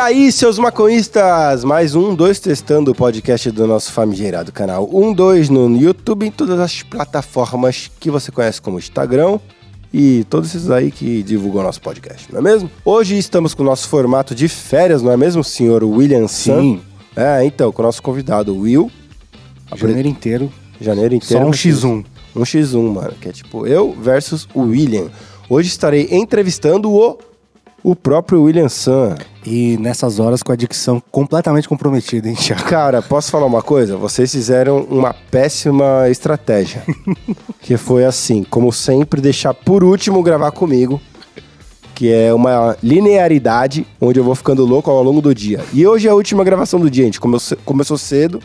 aí, seus maconhistas? Mais um, dois, testando o podcast do nosso famigerado canal. Um, dois no YouTube, em todas as plataformas que você conhece como Instagram e todos esses aí que divulgam o nosso podcast, não é mesmo? Hoje estamos com o nosso formato de férias, não é mesmo, senhor William Sam? Sim. É, então, com o nosso convidado Will. Janeiro inteiro. Janeiro inteiro. Só um X1. Um X1, mano, que é tipo eu versus o William. Hoje estarei entrevistando o, o próprio William Sam. E nessas horas com a dicção completamente comprometida, hein, Thiago? Cara, posso falar uma coisa? Vocês fizeram uma péssima estratégia. que foi assim, como sempre, deixar por último gravar comigo. Que é uma linearidade onde eu vou ficando louco ao longo do dia. E hoje é a última gravação do dia, gente come- começou cedo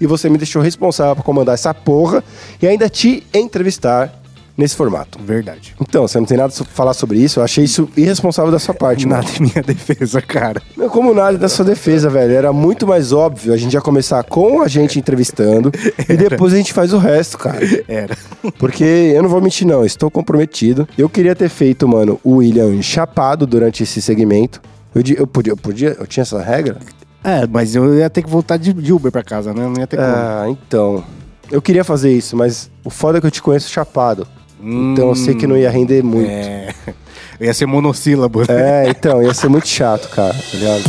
e você me deixou responsável por comandar essa porra e ainda te entrevistar nesse formato. Verdade. Então, você não tem nada a falar sobre isso? Eu achei isso irresponsável da sua parte, mano. Nada em minha defesa, cara. Não, como nada da sua defesa, velho. Era muito mais óbvio a gente já começar com a gente entrevistando e depois a gente faz o resto, cara. Era. Porque eu não vou mentir, não. Estou comprometido. Eu queria ter feito, mano, o William chapado durante esse segmento. Eu, eu podia, eu podia, eu tinha essa regra? É, mas eu ia ter que voltar de, de Uber pra casa, né? Não ia ter como. Ah, então. Eu queria fazer isso, mas o foda é que eu te conheço chapado. Então eu sei que não ia render muito. É. Ia ser monossílabo. né? É, então, ia ser muito chato, cara, tá ligado?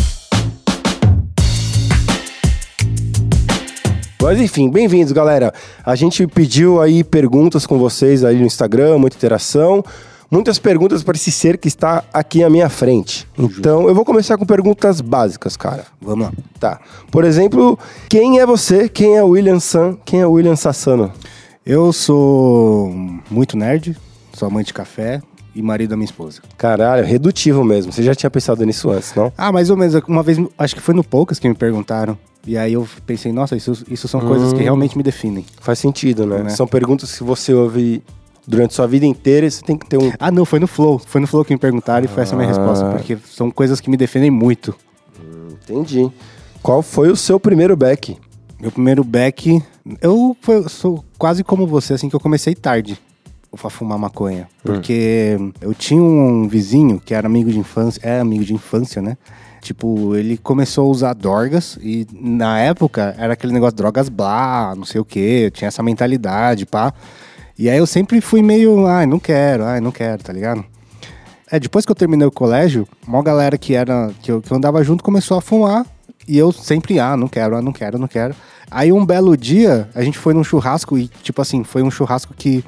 Mas enfim, bem-vindos, galera. A gente pediu aí perguntas com vocês aí no Instagram, muita interação. Muitas perguntas para esse ser que está aqui à minha frente. Então, eu vou começar com perguntas básicas, cara. Vamos lá. Tá. Por exemplo, quem é você? Quem é William San? Quem é William Sassano? Eu sou muito nerd, sou amante de café e marido da minha esposa. Caralho, redutivo mesmo. Você já tinha pensado nisso antes, não? Ah, mais ou menos. Uma vez, acho que foi no Poucas que me perguntaram. E aí eu pensei, nossa, isso, isso são coisas que realmente me definem. Faz sentido, né? Né? São perguntas que você ouve durante sua vida inteira e você tem que ter um. Ah, não, foi no Flow. Foi no Flow que me perguntaram e foi essa a minha Ah. resposta. Porque são coisas que me defendem muito. Entendi. Qual foi o seu primeiro back? Meu primeiro back. Eu foi- sou quase como você, assim, que eu comecei tarde a fumar maconha. Porque eu tinha um vizinho que era amigo de infância, é amigo de infância, né? Tipo, ele começou a usar drogas e na época era aquele negócio drogas blá, não sei o que, tinha essa mentalidade, pá. E aí eu sempre fui meio, ai, não quero, ai, não quero, tá ligado? É, depois que eu terminei o colégio, uma galera que era que eu, que eu andava junto começou a fumar e eu sempre, ah, não quero, ah, não quero, não quero. Aí um belo dia, a gente foi num churrasco e, tipo assim, foi um churrasco que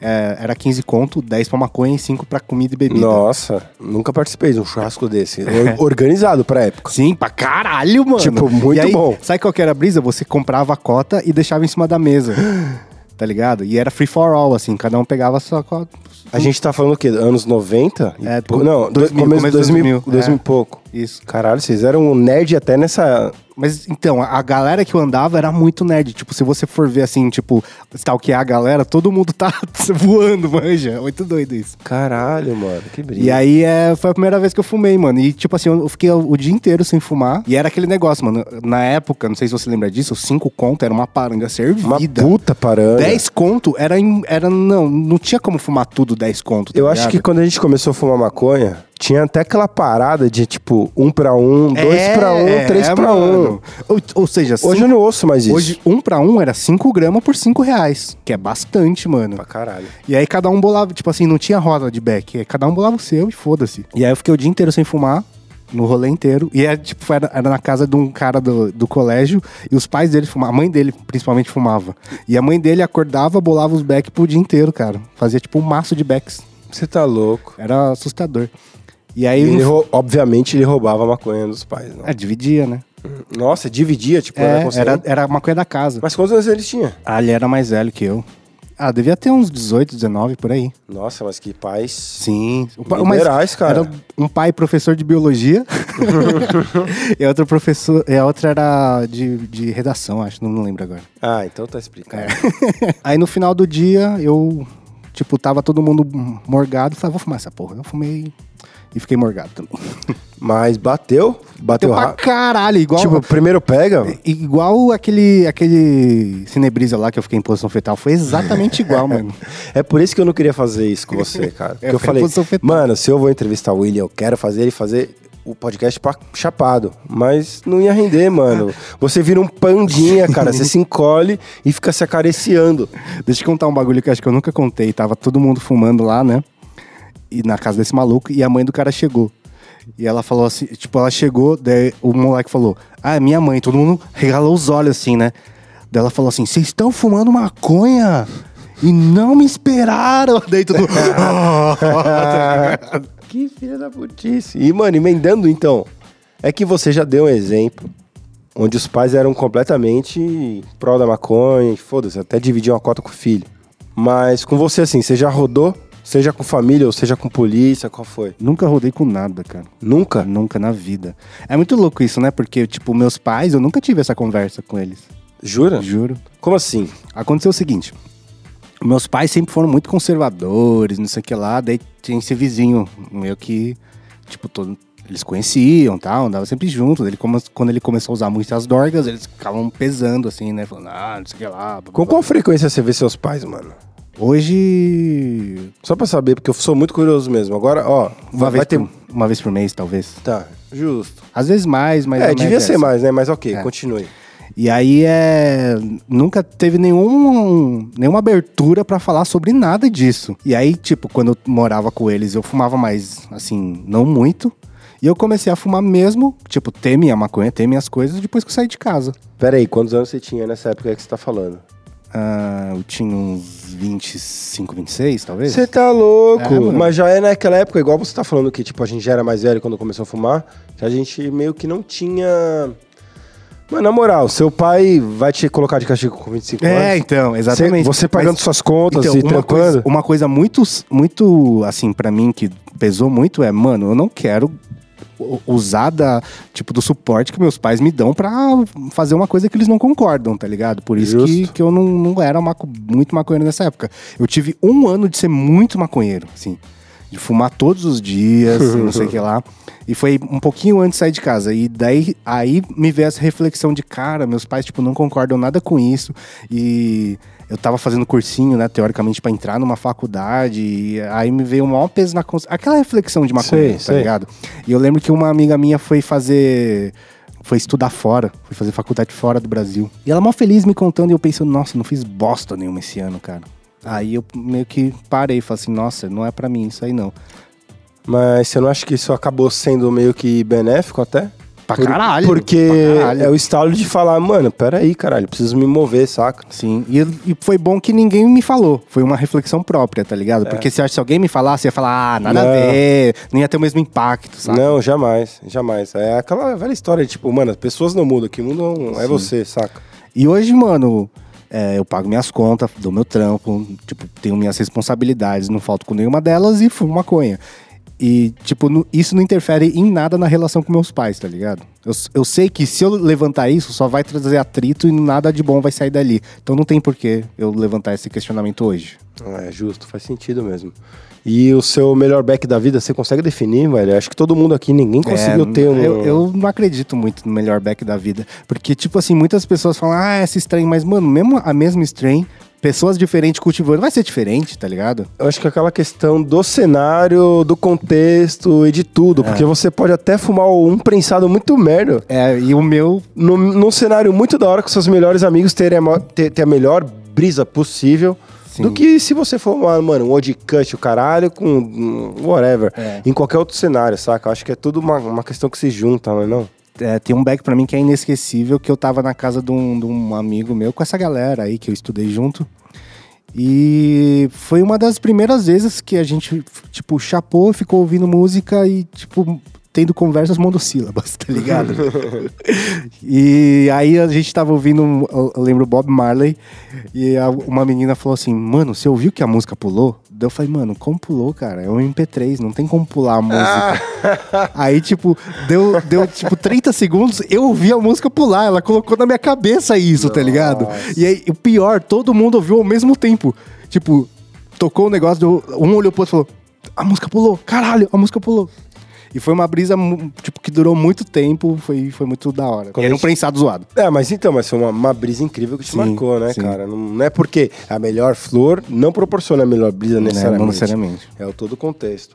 é, era 15 conto, 10 pra maconha e 5 pra comida e bebida. Nossa, nunca participei de um churrasco desse. Or- Organizado pra época. Sim, pra caralho, mano. Tipo, muito aí, bom. Sabe qual que era a brisa? Você comprava a cota e deixava em cima da mesa. tá ligado? E era free for all, assim, cada um pegava a sua cota. A gente tá falando o quê? Anos 90? E É, não, 2000, começo começo 2000, 2000, 2000 é. e pouco. Isso. Caralho, vocês eram um nerd até nessa. Mas então, a galera que eu andava era muito nerd. Tipo, se você for ver assim, tipo, stalkear a galera, todo mundo tá voando, manja. Muito doido isso. Caralho, mano, que brilho. E aí é, foi a primeira vez que eu fumei, mano. E tipo assim, eu fiquei o, o dia inteiro sem fumar. E era aquele negócio, mano. Na época, não sei se você lembra disso, cinco conto era uma paranga servida. Uma puta parando. 10 conto era, em- era. Não, não tinha como fumar tudo 10 conto. tá Eu acho ligado? que quando a gente começou a fumar maconha, tinha até aquela parada de tipo, um pra um, dois É, pra um, três pra um. mano. Ou, ou seja, Hoje cinco- eu não ouço mais isso. hoje um pra um era 5 gramas por 5 reais. Que é bastante, mano. Pra caralho. E aí cada um bolava, tipo assim, não tinha roda de back. Cada um bolava o seu e foda-se. E aí eu fiquei o dia inteiro sem fumar. No rolê inteiro. E era, tipo, foi- era, era na casa de um cara do, do colégio. E os pais dele fumavam. A mãe dele, principalmente, fumava. E a mãe dele acordava, bolava os back pro dia inteiro, cara. Fazia, tipo, um maço de backs. Você tá louco. Era assustador. E aí... ele, rou- obviamente, ele roubava a maconha dos pais. Não? É, dividia, né? Nossa, dividia, tipo, era É, consciente. era, era a maconha da casa. Mas quantos anos eles tinham? Ah, ele era mais velho que eu. Ah, devia ter uns 18, 19 por aí. Nossa, mas que pais. Sim. O pa- Liberais, cara. Era um pai professor de biologia. e a outra professor, e a outra era de, de redação, acho, não, não lembro agora. Ah, então tá explicado. Aí no final do dia, eu, tipo, tava todo mundo morgado. Falei, vou fumar essa porra. Eu fumei e fiquei morgado também. Mas bateu? Bateu Deu pra rápido. caralho, igual... Tipo, primeiro pega. Igual aquele, aquele cinebrisa lá que eu fiquei em posição fetal. Foi exatamente igual, mano. É por isso que eu não queria fazer isso com você, cara. Porque É, eu foi falei, mano, se eu vou entrevistar o William, eu quero fazer ele fazer o podcast pra chapado. Mas não ia render, mano. Você vira um pandinha, cara. Você se encolhe e fica se acariciando. Deixa eu contar um bagulho que eu acho que eu nunca contei. Tava todo mundo fumando lá, né? E na casa desse maluco, e a mãe do cara chegou. E ela falou assim, tipo, ela chegou, daí o moleque falou, ah, é minha mãe. Todo mundo regalou os olhos assim, né? Daí ela falou assim, vocês estão fumando maconha? E não me esperaram. Daí todo mundo... que filha da putice. E, mano, emendando então, é que você já deu um exemplo onde os pais eram completamente pró da maconha, e foda-se, até dividiam a cota com o filho. Mas com você, assim, você já rodou? Seja com família ou seja com polícia, qual foi? Nunca rodei com nada, cara. Nunca? Nunca na vida. É muito louco isso, né? Porque, tipo, meus pais, eu nunca tive essa conversa com eles. Jura? Juro. Como assim? Aconteceu o seguinte. Meus pais sempre foram muito conservadores, não sei o que lá. Daí tinha esse vizinho, meio que, tipo, todo, eles conheciam tal, andavam sempre juntos. Ele, quando ele começou a usar muitas dorgas, eles ficavam pesando, assim, né? Falando, ah, não sei o que lá. blá, blá, Com qual frequência você vê seus pais, mano? Hoje. Só pra saber, porque eu sou muito curioso mesmo. Agora, ó, Uma, vai, vez ter. por, uma vez por mês, talvez. Tá, justo. Às vezes mais, mas. é, devia ser essa. mais, né? Mas ok, É. continue. E aí é. Nunca teve nenhum, nenhuma abertura pra falar sobre nada disso. E aí, tipo, quando eu morava com eles, eu fumava mais, assim, não muito. E eu comecei a fumar mesmo, tipo, ter minha maconha, ter minhas coisas, depois que eu saí de casa. Pera aí, quantos anos você tinha nessa época que você tá falando? Ah, eu tinha uns 25, 26, talvez. Você tá louco, É, mas já é naquela época, igual você tá falando que, tipo, a gente já era mais velho quando começou a fumar, que a gente meio que não tinha... Mano, na moral, seu pai vai te colocar de castigo com 25 É, anos? então, exatamente. Você, você pagando Mas- suas contas Então, e uma coisa, uma coisa muito, muito, assim, pra mim, que pesou muito é, mano, eu não quero usar da, tipo, do suporte que meus pais me dão pra fazer uma coisa que eles não concordam, tá ligado? Por isso que, que eu não, não era maco- muito maconheiro nessa época. Eu tive um ano de ser muito maconheiro, assim. De fumar todos os dias, não sei o que lá. E foi um pouquinho antes de sair de casa. E daí, aí me veio essa reflexão de, cara, meus pais, tipo, não concordam nada com isso. E eu tava fazendo cursinho, né, teoricamente, pra entrar numa faculdade. E aí me veio o maior peso na consciência. Aquela reflexão de maconha, Sei, tá sei. ligado? E eu lembro que uma amiga minha foi fazer. Foi estudar fora, foi fazer faculdade fora do Brasil. E ela mal feliz me contando e eu pensando, nossa, não fiz bosta nenhuma esse ano, cara. Aí eu meio que parei falei assim, nossa, não é pra mim isso aí não. Mas você não acha que isso acabou sendo meio que benéfico até? Pra Por- caralho. Porque pra caralho. é o estalo de falar, mano, peraí, caralho, preciso me mover, saca? Sim, e, e foi bom que ninguém me falou. Foi uma reflexão própria, tá ligado? Porque se, se alguém me falasse, ia falar, ah, nada É. Não. a ver, não ia ter o mesmo impacto, sabe? Não, jamais, jamais. É aquela velha história, de, tipo, mano, as pessoas não mudam, que mudam é você, saca? E hoje, mano, é, eu pago minhas contas, dou meu trampo, tipo, tenho minhas responsabilidades, não falto com nenhuma delas e fumo maconha. E, tipo, nu- isso não interfere em nada na relação com meus pais, tá ligado? Eu, eu sei que se eu levantar isso, só vai trazer atrito e nada de bom vai sair dali. Então não tem por que eu levantar esse questionamento hoje. É justo, faz sentido mesmo. E o seu melhor back da vida, você consegue definir, velho? Acho que todo mundo aqui, ninguém conseguiu É, ter um... Eu, eu não acredito muito no melhor back da vida. Porque, tipo assim, muitas pessoas falam, ah, essa strain, mas, mano, mesmo a mesma strain, pessoas diferentes cultivando, vai ser diferente, tá ligado? Eu acho que é aquela questão do cenário, do contexto e de tudo. Porque você pode até fumar um prensado muito merda É, e o meu. num, num cenário muito da hora com seus melhores amigos terem a, ter, ter a melhor brisa possível. Sim. Do que se você for, uma, mano, um odd cut, o caralho, com whatever. É. Em qualquer outro cenário, saca? Eu acho que é tudo uma, uma questão que se junta, não é não? É, tem um back pra mim que é inesquecível, que eu tava na casa de um, de um amigo meu, com essa galera aí que eu estudei junto. E foi uma das primeiras vezes que a gente, tipo, chapou, ficou ouvindo música e, tipo, tendo conversas monossílabas, tá ligado? e aí a gente tava ouvindo, eu eu lembro Bob Marley, e a- uma menina falou assim, mano, você ouviu que a música pulou? Daí eu falei, mano, como pulou, cara? É um MP3, não tem como pular a música. Aí, tipo, deu, deu tipo 30 segundos, eu ouvi a música pular. Ela colocou na minha cabeça isso, tá ligado? E aí, o pior, todo mundo ouviu ao mesmo tempo. Tipo, tocou o negócio, deu- um olhou pro outro e falou: A música pulou, caralho, a música pulou. E foi uma brisa, tipo, que durou muito tempo, foi, foi muito da hora. Quando Era a um gente- prensado zoado. É, mas então, mas foi uma, uma brisa incrível que te Sim, marcou, né, sim. cara? Não, não é porque a melhor flor não proporciona a melhor brisa necessariamente. Não necessariamente. É o todo o contexto.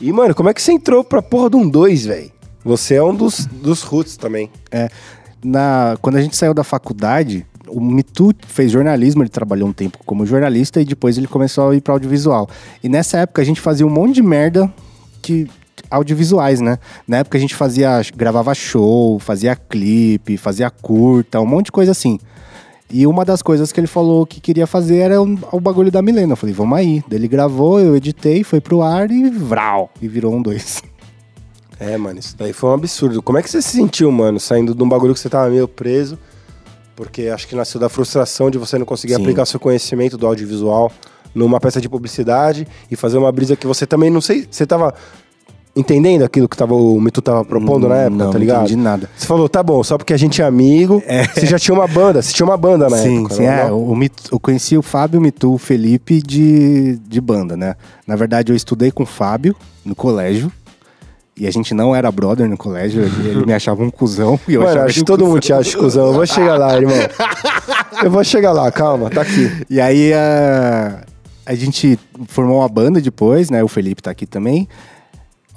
E, mano, como é que você entrou pra porra de um 2, velho? Você é um dos, dos roots também. É, na, quando a gente saiu da faculdade, o Mitu fez jornalismo, ele trabalhou um tempo como jornalista e depois ele começou a ir para audiovisual. E nessa época a gente fazia um monte de merda que audiovisuais, né? Na época a gente fazia, gravava show, fazia clipe, fazia curta, um monte de coisa assim. E uma das coisas que ele falou que queria fazer era o, o bagulho da Milena. Eu falei, vamos aí. Daí Ele gravou, eu editei, foi pro ar e vral. E virou um dois. É, mano, isso daí foi um absurdo. Como é que você se sentiu, mano, saindo de um bagulho que você tava meio preso? Porque acho que nasceu da frustração de você não conseguir Sim. aplicar seu conhecimento do audiovisual numa peça de publicidade e fazer uma brisa que você também não sei. Você tava entendendo aquilo que tava, o Mitu tava propondo na época, não, tá ligado? Não entendi nada. Você falou, tá bom, só porque a gente é amigo. Você já tinha uma banda, você tinha uma banda na sim, época. sim, né? é. O Mitu, eu conheci o Fábio, o Mitu, o Felipe de, de banda, né? Na verdade, eu estudei com o Fábio no colégio. E a gente não era brother no colégio, ele, me achava um cuzão. E eu Mano, acho que um todo cuzão. mundo te acha cuzão. Eu vou chegar lá, irmão. Eu vou chegar lá, calma, tá aqui. E aí a, a gente formou uma banda depois, né? O Felipe tá aqui também.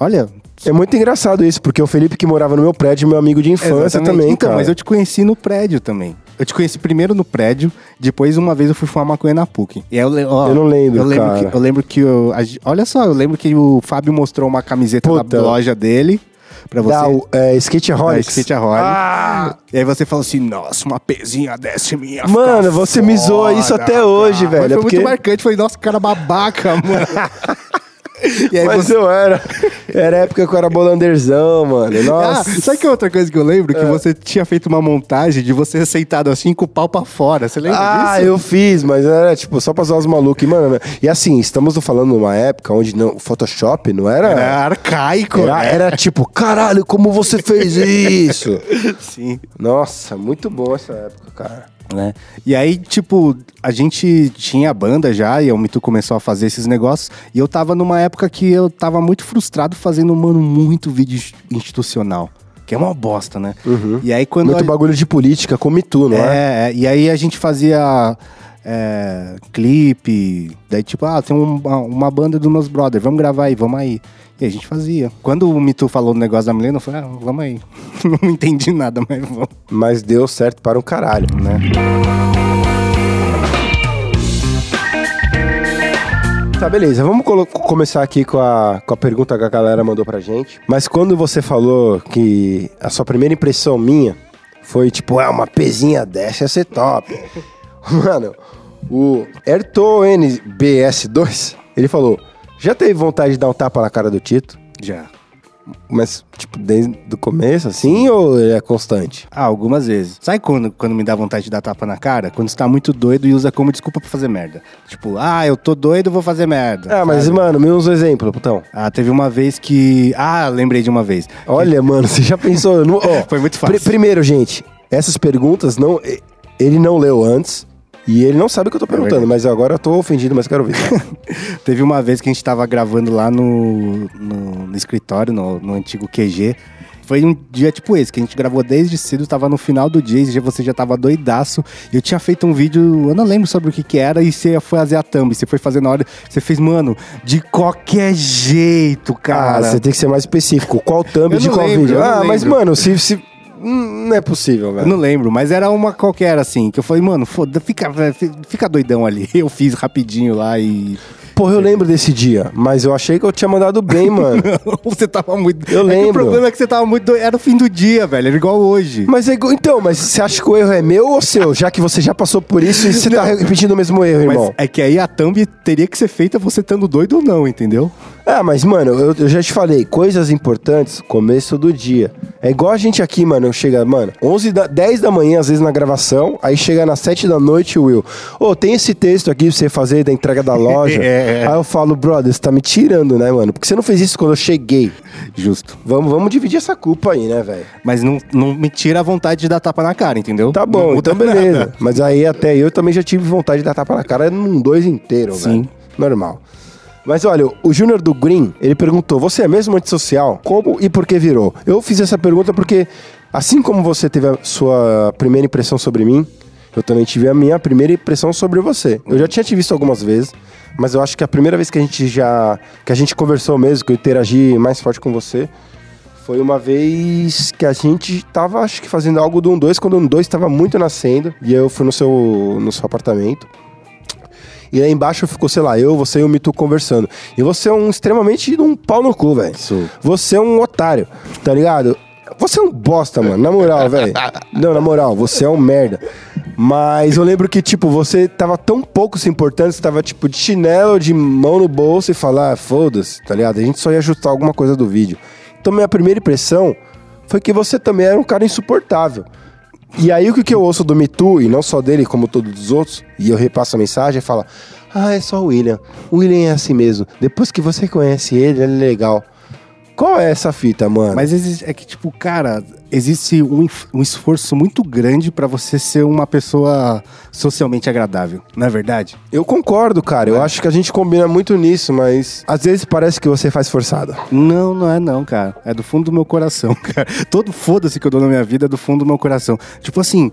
Olha. É muito engraçado isso, porque o Felipe que morava no meu prédio, meu amigo de infância exatamente. também, então, cara. mas eu te conheci no prédio também. Eu te conheci primeiro no prédio, depois uma vez eu fui fumar maconha na PUC. E aí eu, ó, Eu não lembro, eu lembro cara. Que, eu lembro que eu, olha só, eu lembro que o Fábio mostrou uma camiseta Puta. da loja dele pra você. Da é, Skate Da Holics. Skate Aholics. Ah! E aí você falou assim, nossa, uma pezinha dessa minha Mano, você me zoa isso até hoje, velho, Mas é foi porque- muito marcante, falei, nossa, cara babaca, mano. Mas você... eu era. Era época que eu era bolanderzão, mano. Ah, Nossa. sabe que outra coisa que eu lembro? É. Que você tinha feito uma montagem de você sentado assim com o pau pra fora. Você lembra Ah, disso? eu fiz, mas era tipo só pra zoar os malucos. E, mano, e assim, estamos falando numa época onde não, o Photoshop não era. Era arcaico, Era, né? era tipo, caralho, como você fez isso? Sim. Nossa, muito bom essa época, cara. Né? E aí, tipo, a gente tinha banda já, e o Mitu começou a fazer esses negócios, e eu tava numa época que eu tava muito frustrado fazendo, mano, muito vídeo institucional. Que é uma bosta, né? E aí quando. Muito a- bagulho de política, como tu, não é? É, é, e aí a gente fazia é, clipe, daí tipo, ah, tem um- uma, uma banda dos meus brothers, vamos gravar aí, vamos aí. E a gente fazia. Quando o Mitu falou o negócio da Milena, eu falei, ah, vamos aí. Não entendi nada, mas vamos, Mas deu certo para um caralho. né? Tá, beleza. Vamos começar aqui com a, com a pergunta que a galera mandou pra gente. Mas quando você falou que a sua primeira impressão minha foi tipo, ah, uma pezinha dessa ia ser top. Mano, o Erto NBS2, ele falou, já teve vontade de dar um tapa na cara do Tito? Já. Mas, tipo, desde o começo, assim, ou ele é constante? Ah, algumas vezes. Sabe quando, quando me dá vontade de dar tapa na cara? Quando você tá muito doido e usa como desculpa pra fazer merda. Tipo, ah, eu tô doido, vou fazer merda. Ah, mas, sabe? mano, me usa um exemplo, putão. Ah, teve uma vez que... Ah, lembrei de uma vez. Olha, mano, você já pensou... No... ó, Foi muito fácil. pri- primeiro, gente, essas perguntas não... Ele não leu antes e ele não sabe o que eu tô perguntando, verdade. mas agora eu tô ofendido, mas quero ouvir. Teve uma vez que a gente tava gravando lá no, no, no escritório, no, no antigo QG. Foi um dia tipo esse, que a gente gravou desde cedo, tava no final do dia, e você já tava doidaço. Eu tinha feito um vídeo, eu não lembro sobre o que que era, e você foi fazer a thumb, você foi fazer na hora, você fez, mano, de qualquer jeito, cara. Ah, você tem que ser mais específico. Qual thumb de qual lembro, vídeo? Ah, mas, mano, se... se... hum, Não é possível, velho. não lembro, mas era uma qualquer assim, que eu falei, mano, foda, fica, fica doidão ali. Eu fiz rapidinho lá e. Porra, eu lembro desse dia, mas eu achei que eu tinha mandado bem, mano. você tava muito. Eu É lembro. o problema é que você tava muito doido. Era o fim do dia, velho. Era igual hoje. Mas é igual- então, mas você acha que o erro é meu ou seu? Já que você já passou por isso e você tá repetindo o mesmo erro, Mas irmão. é que aí a thumb teria que ser feita você estando doido ou não, entendeu? Ah, mas, mano, eu, eu já te falei, coisas importantes, começo do dia. É igual a gente aqui, mano, chega, mano, 11 da, 10 da manhã, às vezes na gravação, aí chega nas 7 da noite, Will. Ô, tem esse texto aqui pra você fazer da entrega da loja. É. Aí eu falo, brother, você tá me tirando, né, mano? Porque você não fez isso quando eu cheguei. Justo. Vamos, vamos dividir essa culpa aí, né, velho? Mas não, não me tira a vontade de dar tapa na cara, entendeu? Tá bom, então beleza. nada. Mas aí até eu também já tive vontade de dar tapa na cara num dois inteiro, Sim. velho. Normal. Mas olha, o Júnior do Green, ele perguntou: você é mesmo antissocial? Como e por que virou? Eu fiz essa pergunta porque, assim como você teve a sua primeira impressão sobre mim, eu também tive a minha primeira impressão sobre você. Eu já tinha te visto algumas vezes, mas eu acho que a primeira vez que a gente já. que a gente conversou mesmo, que eu interagi mais forte com você, Foi uma vez que a gente tava, acho que fazendo algo do 1-2, quando o 1-2 tava muito nascendo. E eu fui no seu, no seu apartamento. E aí embaixo ficou, sei lá, eu, você e o Mitu conversando. E você é um extremamente um pau no cu, velho. Você é um otário, tá ligado? Você é um bosta, mano. Na moral, velho. Não, na moral, você é um merda. Mas eu lembro que, tipo, você tava tão pouco se importando, você tava, tipo, de chinelo, de mão no bolso e falar, ah, foda-se, tá ligado? A gente só ia ajustar alguma coisa do vídeo. Então, minha primeira impressão foi que você também era um cara insuportável. E aí, o que eu ouço do Mitu, e não só dele, como todos os outros, e eu repasso a mensagem, e fala: Ah, é só o William. O William é assim mesmo. Depois que você conhece ele, ele é legal. Qual é essa fita, mano? Mas existe, é que, tipo, cara, existe um, um esforço muito grande pra você ser uma pessoa socialmente agradável, não é verdade? Eu concordo, cara. Eu acho que a gente combina muito nisso, mas às vezes parece que você faz forçado. Não, não é não, cara. É do fundo do meu coração, cara. Todo foda-se que eu dou na minha vida é do fundo do meu coração. Tipo assim,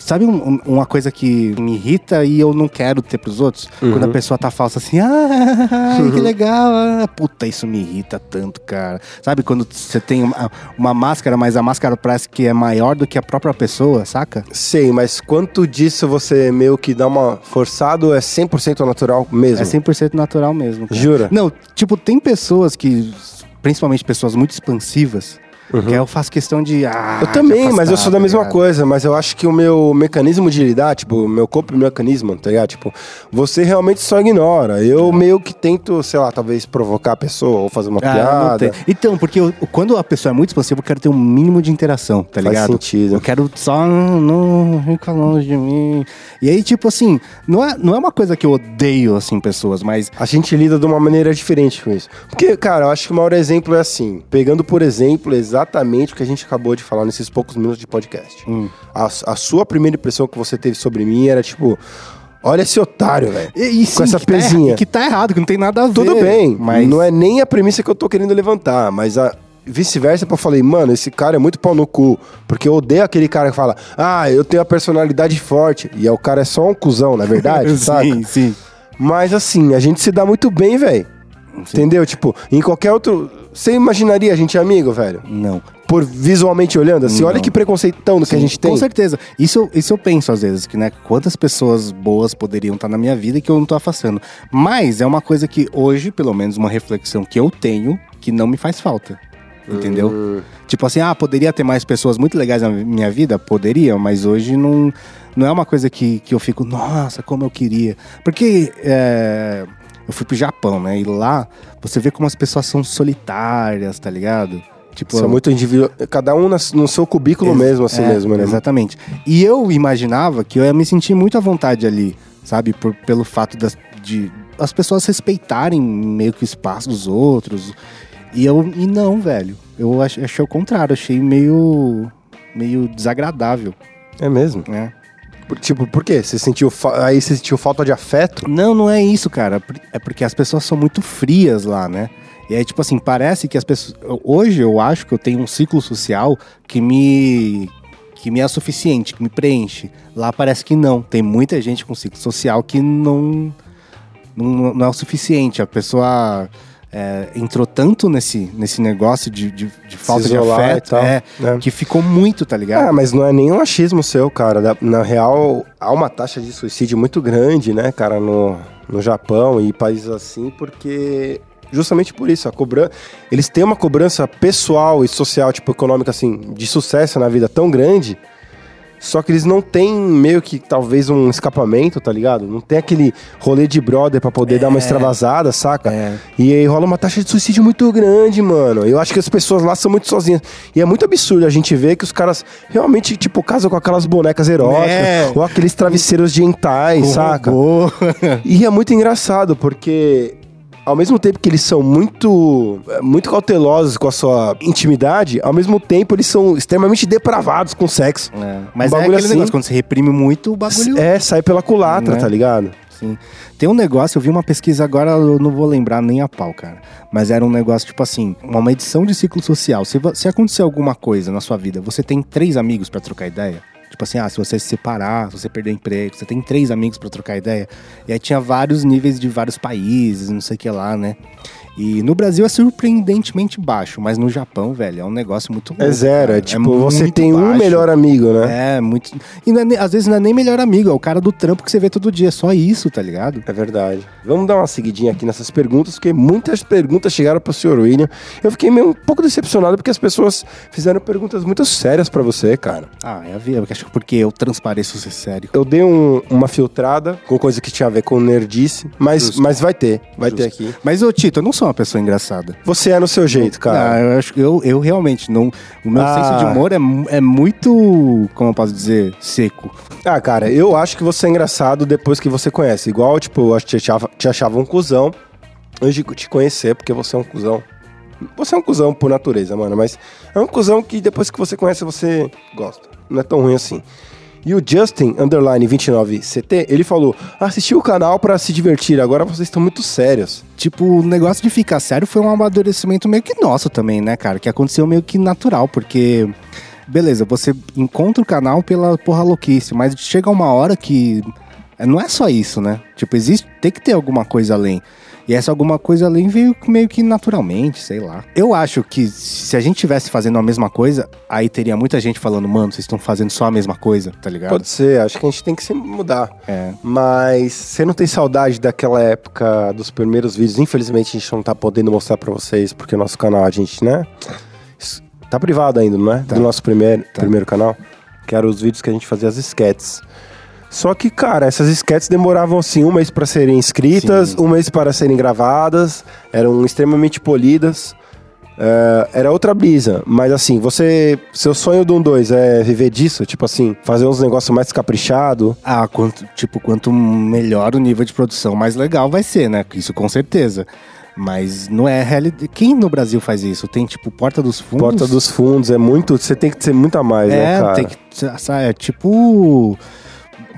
sabe um- um- uma coisa que me irrita e eu não quero ter pros outros? Quando a pessoa tá falsa assim, ah, que legal. ah." Puta, isso me irrita tanto, cara. Sabe quando você tem uma, uma máscara, mas a máscara parece que é maior do que a própria pessoa, saca? Sei, mas quanto disso você meio que dá uma forçado é 100% natural mesmo? É 100% natural mesmo. cara. Jura? Não, tipo, tem pessoas que, principalmente pessoas muito expansivas, que eu faço questão de. Ah, Eu também, mas eu afastar, sou da tá mesma ligado? coisa, mas eu acho que o meu mecanismo de lidar, tipo, meu corpo e mecanismo, tá ligado? Tipo, você realmente só ignora. Eu meio que tento, sei lá, talvez provocar a pessoa ou fazer uma Ah, piada. Então, porque eu- quando a pessoa é muito expansiva, eu quero ter um mínimo de interação, tá Faz ligado? sentido. Eu quero só não, fica longe de mim. E aí, tipo assim, não é, não é uma coisa que eu odeio, assim, pessoas, mas. A gente lida de uma maneira diferente com isso. Porque, cara, eu acho que o maior exemplo é assim, pegando por exemplo exatamente o que a gente acabou de falar nesses poucos minutos de podcast. Hum. A, a sua primeira impressão que você teve sobre mim era tipo, olha esse otário, velho. Sim, Com essa que tá pezinha. que tá errado, que não tem nada a ver. Tudo bem, mas. não é nem a premissa que eu tô querendo levantar, mas a vice-versa, eu falei, mano, esse cara é muito pau no cu, porque eu odeio aquele cara que fala, ah, eu tenho a personalidade forte, e aí o cara é só um cuzão, na verdade, saca? sim, sim. Mas assim, a gente se dá muito bem, velho. Entendeu? Tipo, em qualquer outro. Você imaginaria a gente amigo, velho? Não. Por visualmente olhando, assim, Não. olha que preconceitão do que a Sim, gente tem. Com certeza. Isso, eu- isso eu penso às vezes, que né, quantas pessoas boas poderiam estar na minha vida e que eu não tô afastando. Mas é uma coisa que hoje, pelo menos uma reflexão que eu tenho, que não me faz falta. Entendeu? Hum, Tipo assim, ah, poderia ter mais pessoas muito legais na minha vida? Poderia, mas hoje não, não é uma coisa que, que eu fico, nossa, como eu queria. Porque é, eu fui pro Japão, né? E lá você vê como as pessoas são solitárias, tá ligado? Tipo, é muito individual. Cada um no seu cubículo mesmo, assim é, mesmo, né? Exatamente. E eu imaginava que eu ia me sentir muito à vontade ali, sabe? Por, pelo fato das, de as pessoas respeitarem meio que o espaço dos outros. E eu e não, velho. Eu ach- achei o contrário, achei meio meio desagradável, É mesmo. né? Por- tipo, por quê? Você sentiu. Aí você sentiu falta de afeto? Não, não é isso, cara. É porque as pessoas são muito frias lá, né? E aí, tipo assim, parece que as pessoas. Hoje eu acho que eu tenho um ciclo social que me. que me é suficiente, que me preenche. Lá parece que não. Tem muita gente com ciclo social que não. não, não é o suficiente. A pessoa. É, entrou tanto nesse, nesse negócio de, de, de falta de afeto tal, é, né? que ficou muito, tá ligado? Ah, mas não é nenhum achismo seu, cara. Na real, há uma taxa de suicídio muito grande, né, cara, no, no Japão e países assim, porque. Justamente por isso, a cobrança. Eles têm uma cobrança pessoal e social, tipo, econômica, assim, de sucesso na vida tão grande. Só que eles não têm meio que talvez um escapamento, tá ligado? Não tem aquele rolê de brother pra poder dar uma extravasada, saca? É. E aí rola uma taxa de suicídio muito grande, mano. Eu acho que as pessoas lá são muito sozinhas. E é muito absurdo a gente ver que os caras realmente, tipo, casam com aquelas bonecas eróticas. É. Ou aqueles travesseiros de hentai, saca? Robô. E é muito engraçado, porque ao mesmo tempo que eles são muito, muito cautelosos com a sua intimidade, ao mesmo tempo eles são extremamente depravados com sexo. É, Mas Um é aquele assim. negócio, quando você reprime muito, o bagulho... É, sai pela culatra, Né? tá ligado? Sim. Tem um negócio, eu vi uma pesquisa agora, eu não vou lembrar nem a pau, cara. Mas era um negócio, tipo assim, uma medição de ciclo social. Se, se acontecer alguma coisa na sua vida, você tem três amigos pra trocar ideia? Tipo assim, ah, se você se separar, se você perder emprego, você tem três amigos pra trocar ideia. E aí tinha vários níveis de vários países, não sei o que lá, né? E no Brasil é surpreendentemente baixo, mas no Japão, velho, é um negócio muito louco. É zero, cara. é tipo, você muito tem um baixo. melhor amigo, né? É, muito. E é às vezes não é nem melhor amigo, é o cara do trampo que você vê todo dia, só isso, tá ligado? É verdade. Vamos dar uma seguidinha aqui nessas perguntas, porque muitas perguntas chegaram pro Sr. William. Eu fiquei meio um pouco decepcionado porque as pessoas fizeram perguntas muito sérias pra você, cara. Ah, é a vida, acho que porque eu transpareço ser sério. Eu dei um- uma filtrada com coisa que tinha a ver com nerdice, mas, Justo. mas vai ter, vai ter Justo. aqui. Mas, ô Tito, eu não sou uma pessoa engraçada. Você é no seu jeito, Ah, cara. eu acho que eu, eu realmente não. O meu Ah. senso de humor é, é muito, como eu posso dizer, seco. Ah, cara, eu acho que você é engraçado depois que você conhece. Igual, tipo, eu acho que te achava, te achava um cuzão antes de te conhecer, porque você é um cuzão. Você é um cuzão por natureza, mano, mas é um cuzão que depois que você conhece, você gosta. Não é tão ruim assim. E o Justin, underline 29CT, ele falou: assistiu o canal pra se divertir, agora vocês estão muito sérios. Tipo, o negócio de ficar sério foi um amadurecimento meio que nosso também, né, cara? Que aconteceu meio que natural, porque. Beleza, você encontra o canal pela porra louquice, mas chega uma hora que. é, Não é só isso, né? Tipo, existe. Tem que ter alguma coisa além. E essa alguma coisa além veio meio que naturalmente, sei lá. Eu acho que se a gente tivesse fazendo a mesma coisa, aí teria muita gente falando, mano, vocês estão fazendo só a mesma coisa, tá ligado? Pode ser, acho que a gente tem que se mudar. É. Mas você não tem saudade daquela época dos primeiros vídeos? Infelizmente a gente não tá podendo mostrar pra vocês, porque o nosso canal, a gente, né? Tá privado ainda, não é? Tá. Do nosso primeiro, Tá. primeiro canal. Que eram os vídeos que a gente fazia as sketches. Só que, cara, essas sketches demoravam assim um mês pra serem escritas, Sim. um mês para serem gravadas, eram extremamente polidas. É, era outra brisa, mas assim, você. Seu sonho do 1 2 é viver disso? Tipo assim, fazer uns negócios mais caprichado. Ah, quanto, tipo, quanto melhor o nível de produção, mais legal vai ser, né? Isso com certeza. Mas não é realidade. Quem no Brasil faz isso? Tem, tipo, Porta dos Fundos? Porta dos fundos, é muito. Você tem que ser muito a mais, né, É, cara? tem que. É tipo.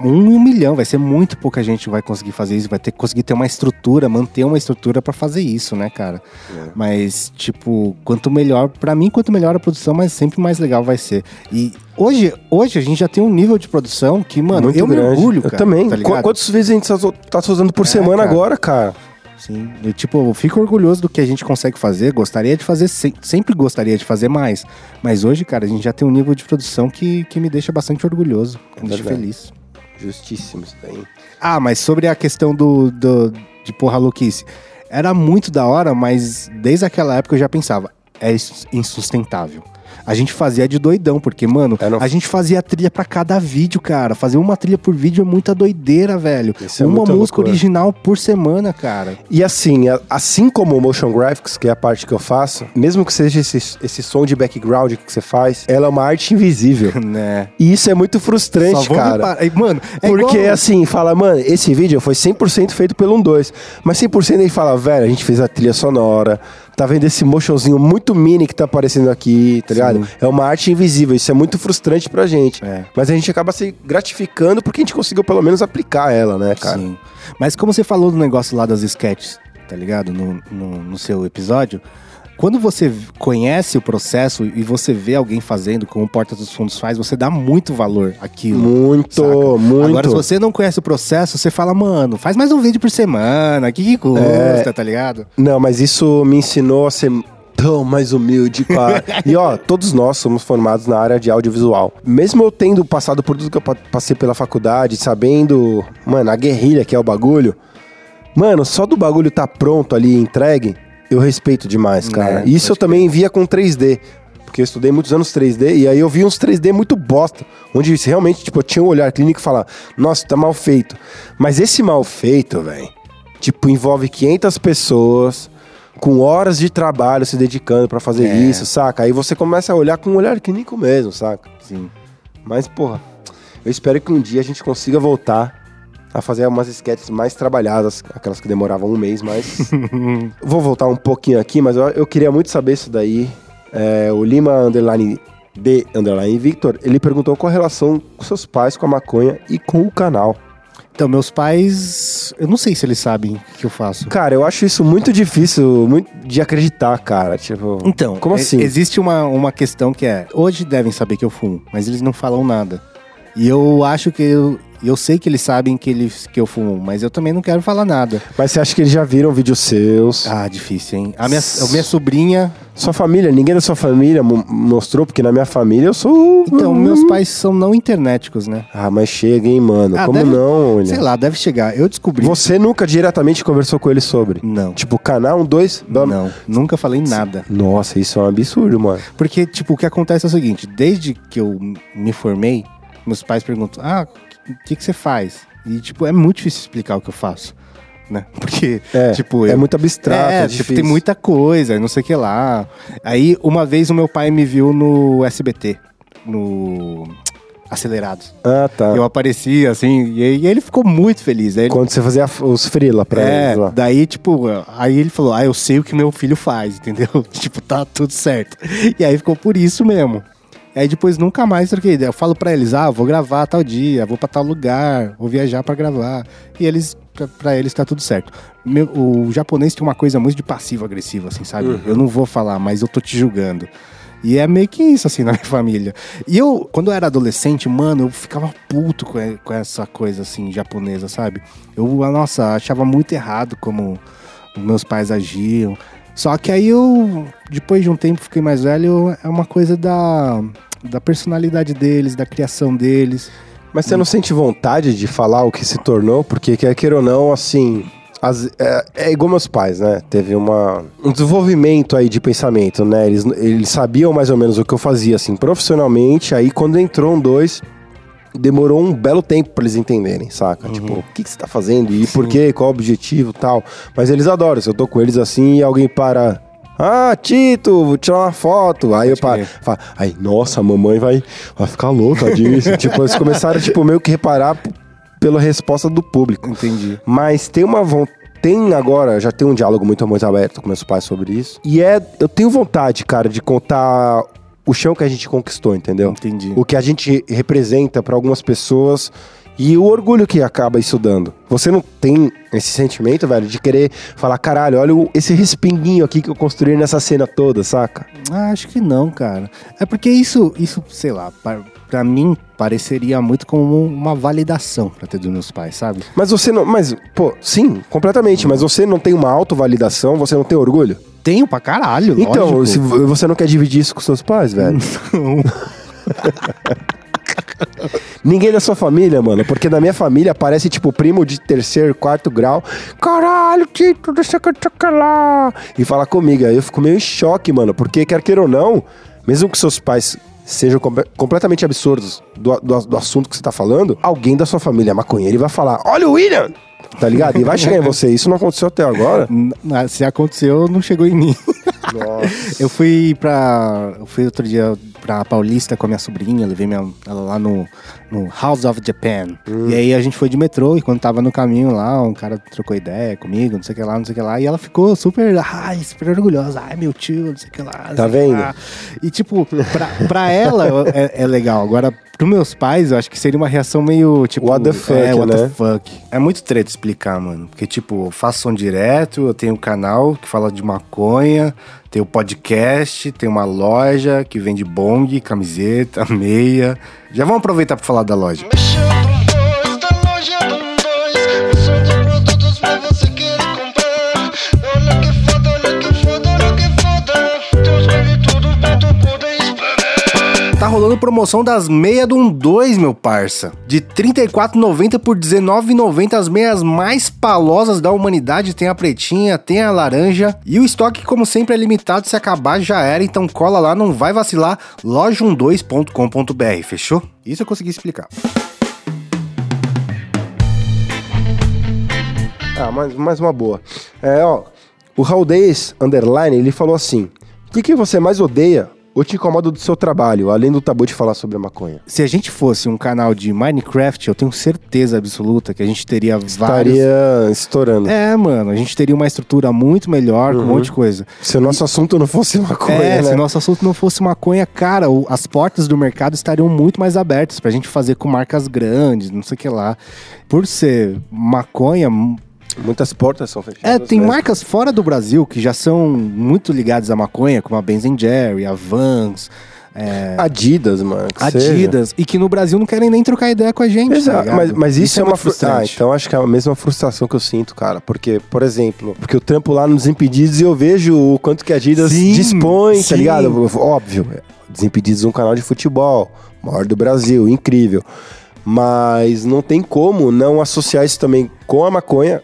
Um milhão, vai ser muito pouca gente que vai conseguir fazer isso, vai ter que conseguir ter uma estrutura, manter uma estrutura pra fazer isso, né, cara? É. Mas, tipo, quanto melhor, pra mim, quanto melhor a produção, mas sempre mais legal vai ser. E hoje, hoje a gente já tem um nível de produção que, mano, muito eu me grande. orgulho, cara. Eu também. Tá Qu- ligado? Quantos vezes a gente tá tá usando por É, semana cara. agora, cara? Sim, eu, tipo, eu fico orgulhoso do que a gente consegue fazer, gostaria de fazer, se- sempre gostaria de fazer mais. Mas hoje, cara, a gente já tem um nível de produção que, que me deixa bastante orgulhoso, me deixa verdade. feliz. Justíssimo isso daí. Ah, mas sobre a questão do, do- de porra louquice, era muito da hora, mas desde aquela época eu já pensava, é ins- insustentável. A gente fazia de doidão, porque, mano, É, a gente fazia trilha pra cada vídeo, cara. Fazer uma trilha por vídeo é muita doideira, velho. Isso é uma muita música loucura. original por semana, cara. E assim, assim como o motion graphics, que é a parte que eu faço, mesmo que seja esse, esse som de background que você faz, ela é uma arte invisível. né? E isso é muito frustrante, cara. reparar- Mano, é Porque igual- assim, fala, mano, esse vídeo foi 100% feito pelo 1-2. Mas 100% ele fala, velho, a gente fez a trilha sonora. Tá vendo esse motionzinho muito mini que tá aparecendo aqui, tá ligado? Sim. É uma arte invisível. Isso é muito frustrante pra gente. É. Mas a gente acaba se gratificando porque a gente conseguiu pelo menos aplicar ela, né, cara? Sim. Mas como você falou do negócio lá das sketches, tá ligado? No, no, no seu episódio. Quando você conhece o processo e você vê alguém fazendo, como o Porta dos Fundos faz, você dá muito valor àquilo. Muito, saca? muito. Agora, se você não conhece o processo, você fala, mano, faz mais um vídeo por semana, que que custa, É. tá ligado? Não, mas isso me ensinou a ser tão mais humilde, cara. e ó, todos nós somos formados na área de audiovisual. Mesmo eu tendo passado por tudo que eu pa- passei pela faculdade, sabendo, mano, a guerrilha que é o bagulho. Mano, só do bagulho tá pronto ali, entregue, eu respeito demais, cara. É, isso eu também via com 3D. Porque eu estudei muitos anos 3D e aí eu vi uns 3D muito bosta. Onde realmente, tipo, eu tinha um olhar clínico e falar, nossa, tá mal feito. Mas esse mal feito, velho, tipo, envolve 500 pessoas com horas de trabalho se dedicando pra fazer É. isso, saca? Aí você começa a olhar com um olhar clínico mesmo, saca? Sim. Mas, porra, eu espero que um dia a gente consiga voltar a fazer umas sketches mais trabalhadas, aquelas que demoravam um mês, mas. Vou voltar um pouquinho aqui, mas eu, eu queria muito saber isso daí. É, o Lima Underline B Underline Victor, ele perguntou qual a relação com seus pais com a maconha e com o canal. Então, meus pais, eu não sei se eles sabem o que eu faço. Cara, eu acho isso muito difícil muito de acreditar, cara. Tipo. Então, Como e- assim? Existe uma, uma questão que é: hoje devem saber que eu fumo, mas eles não falam nada. E eu acho que eu- E eu sei que eles sabem que, eles, que eu fumo, mas eu também não quero falar nada. Mas você acha que eles já viram vídeos seus? Ah, difícil, hein? A minha, a minha sobrinha. Sua família, ninguém da sua família mo- mostrou, porque na minha família eu sou. Então, meus pais são não internéticos, né? Ah, mas chega, hein, mano. Ah, Como deve- não, olha? Sei lá, deve chegar. Eu descobri. Você nunca diretamente conversou com ele sobre? Não. Tipo, canal um, dois. bam. Não, nunca falei nada. Nossa, isso é um absurdo, mano. Porque, tipo, o que acontece é o seguinte: desde que eu me formei, meus pais perguntam: ah, o que, que você faz? E, tipo, é muito difícil explicar o que eu faço. Né? Porque, É, tipo, é eu- muito abstrato, É, é tipo, tem muita coisa, não sei o que lá. Aí, uma vez o meu pai me viu no SBT, no Acelerados. Ah, tá. Eu apareci, assim, e ele ficou muito feliz. Ele, Quando você fazia os frila pra é, eles lá. daí, tipo, aí ele falou, ah, eu sei o que meu filho faz, entendeu? tipo, tá tudo certo. E aí ficou por isso mesmo. Aí depois nunca mais troquei ideia. Eu falo pra eles, ah, vou gravar tal dia, vou pra tal lugar, vou viajar pra gravar. E eles, pra, pra eles tá tudo certo. Meu- o japonês tem uma coisa muito de passivo-agressivo, assim, sabe? Uhum. Eu não vou falar, mas eu tô te julgando. E é meio que isso, assim, na minha família. E eu, quando eu era adolescente, mano, eu ficava puto com, essa coisa, assim, japonesa, sabe? Eu, nossa, achava muito errado como meus pais agiam. Só que aí eu, depois de um tempo, fiquei mais velho, é uma coisa da, da personalidade deles, da criação deles. Mas você não sente vontade de falar o que se tornou? Porque quer queira ou não, assim. as- é, é igual meus pais, né? Teve uma, um desenvolvimento aí de pensamento, né? Eles, eles sabiam mais ou menos o que eu fazia, assim, profissionalmente. Aí quando entrou um dois, demorou um belo tempo pra eles entenderem, saca? Tipo, o que, que você tá fazendo e por quê, qual o objetivo e tal. Mas eles adoram. Se eu tô com eles assim e alguém para. Ah, Tito, vou tirar uma foto. Aí eu paro. crer. Falo, aí, nossa, a mamãe vai, vai ficar louca disso. tipo, eles começaram, tipo, meio que reparar pela resposta do público. Entendi. Mas tem uma vontade. Tem agora, já tem um diálogo muito mais aberto com meus pais sobre isso. E é. Eu tenho vontade, cara, de contar o chão que a gente conquistou, entendeu? Entendi. O que a gente representa pra algumas pessoas e o orgulho que acaba isso dando. Você não tem esse sentimento, velho, de querer falar, caralho, olha esse respinguinho aqui que eu construí nessa cena toda, saca? Ah, acho que não, cara. É porque isso, isso sei lá, pra, pra mim pareceria muito como uma validação pra ter dos meus pais, sabe? Mas você não. Mas, pô, sim, completamente. Mas você não tem uma autovalidação, você não tem orgulho? Tenho pra caralho, Então, lógico. você não quer dividir isso com seus pais, velho. Não. Ninguém da sua família, mano. Porque na minha família aparece, tipo, primo de terceiro, quarto grau. Caralho, Tito, deixa que eu lá. E fala comigo. Aí eu fico meio em choque, mano. Porque, quer queira ou não, mesmo que seus pais sejam compe- completamente absurdos do, do, do assunto que você tá falando, alguém da sua família maconheiro e vai falar: Olha o William! Tá ligado? E vai chegar em você. Isso não aconteceu até agora. N- Se aconteceu, não chegou em mim. Nossa. Eu fui pra. Eu fui outro dia pra Paulista com a minha sobrinha, levei minha, ela lá no, no House of Japan. E aí a gente foi de metrô e quando tava no caminho lá, um cara trocou ideia comigo, não sei o que lá, não sei o que lá. E ela ficou super, ai, super orgulhosa. Ai, meu tio, não sei o que lá. Tá vendo? lá. E tipo, pra, pra ela é, é legal. Agora, pros meus pais, eu acho que seria uma reação meio tipo. What the fuck, é, what né? the fuck. É muito treta explicar, mano. Porque, tipo, eu faço som direto, eu tenho um canal que fala de maconha, tenho podcast, tenho uma loja que vende bong, camiseta, meia. Já vamos aproveitar pra falar da loja. Mexeu rolando promoção das meias do 12, meu parça. De R$ 34,90 por R$ 19,90 as meias mais palosas da humanidade. Tem a pretinha, tem a laranja. E o estoque, como sempre, é limitado. Se acabar, já era. Então cola lá, não vai vacilar. loja12.com.br, fechou? Isso eu consegui explicar. Ah, mais, mais uma boa. É, ó. O Raul Days, underline, ele falou assim: O que, que você mais odeia ou te incomoda do seu trabalho, além do tabu de falar sobre a maconha? Se a gente fosse um canal de Minecraft, eu tenho certeza absoluta que a gente teria vários... Estaria estourando. É, mano, a gente teria uma estrutura muito melhor, com um monte de coisa. Se o nosso assunto não fosse maconha, é, né? se nosso assunto não fosse maconha, cara, o- as portas do mercado estariam muito mais abertas pra gente fazer com marcas grandes, não sei o que lá. Por ser maconha. Muitas portas são fechadas. É, tem mesmo. marcas fora do Brasil que já são muito ligadas à maconha, como a Ben Jerry, a Vans, é, Adidas, mano. que seja. Adidas, e que no Brasil não querem nem trocar ideia com a gente. tá Exato, ligado? mas, mas isso, é uma muito frustração. Ah, então acho que é a mesma frustração que eu sinto, cara. Porque, por exemplo, porque eu trampo lá nos Desimpedidos e eu vejo o quanto que a Adidas Sim, dispõe, tá sim. ligado? Óbvio, Desimpedidos é um canal de futebol, maior do Brasil, incrível. Mas não tem como não associar isso também com a maconha,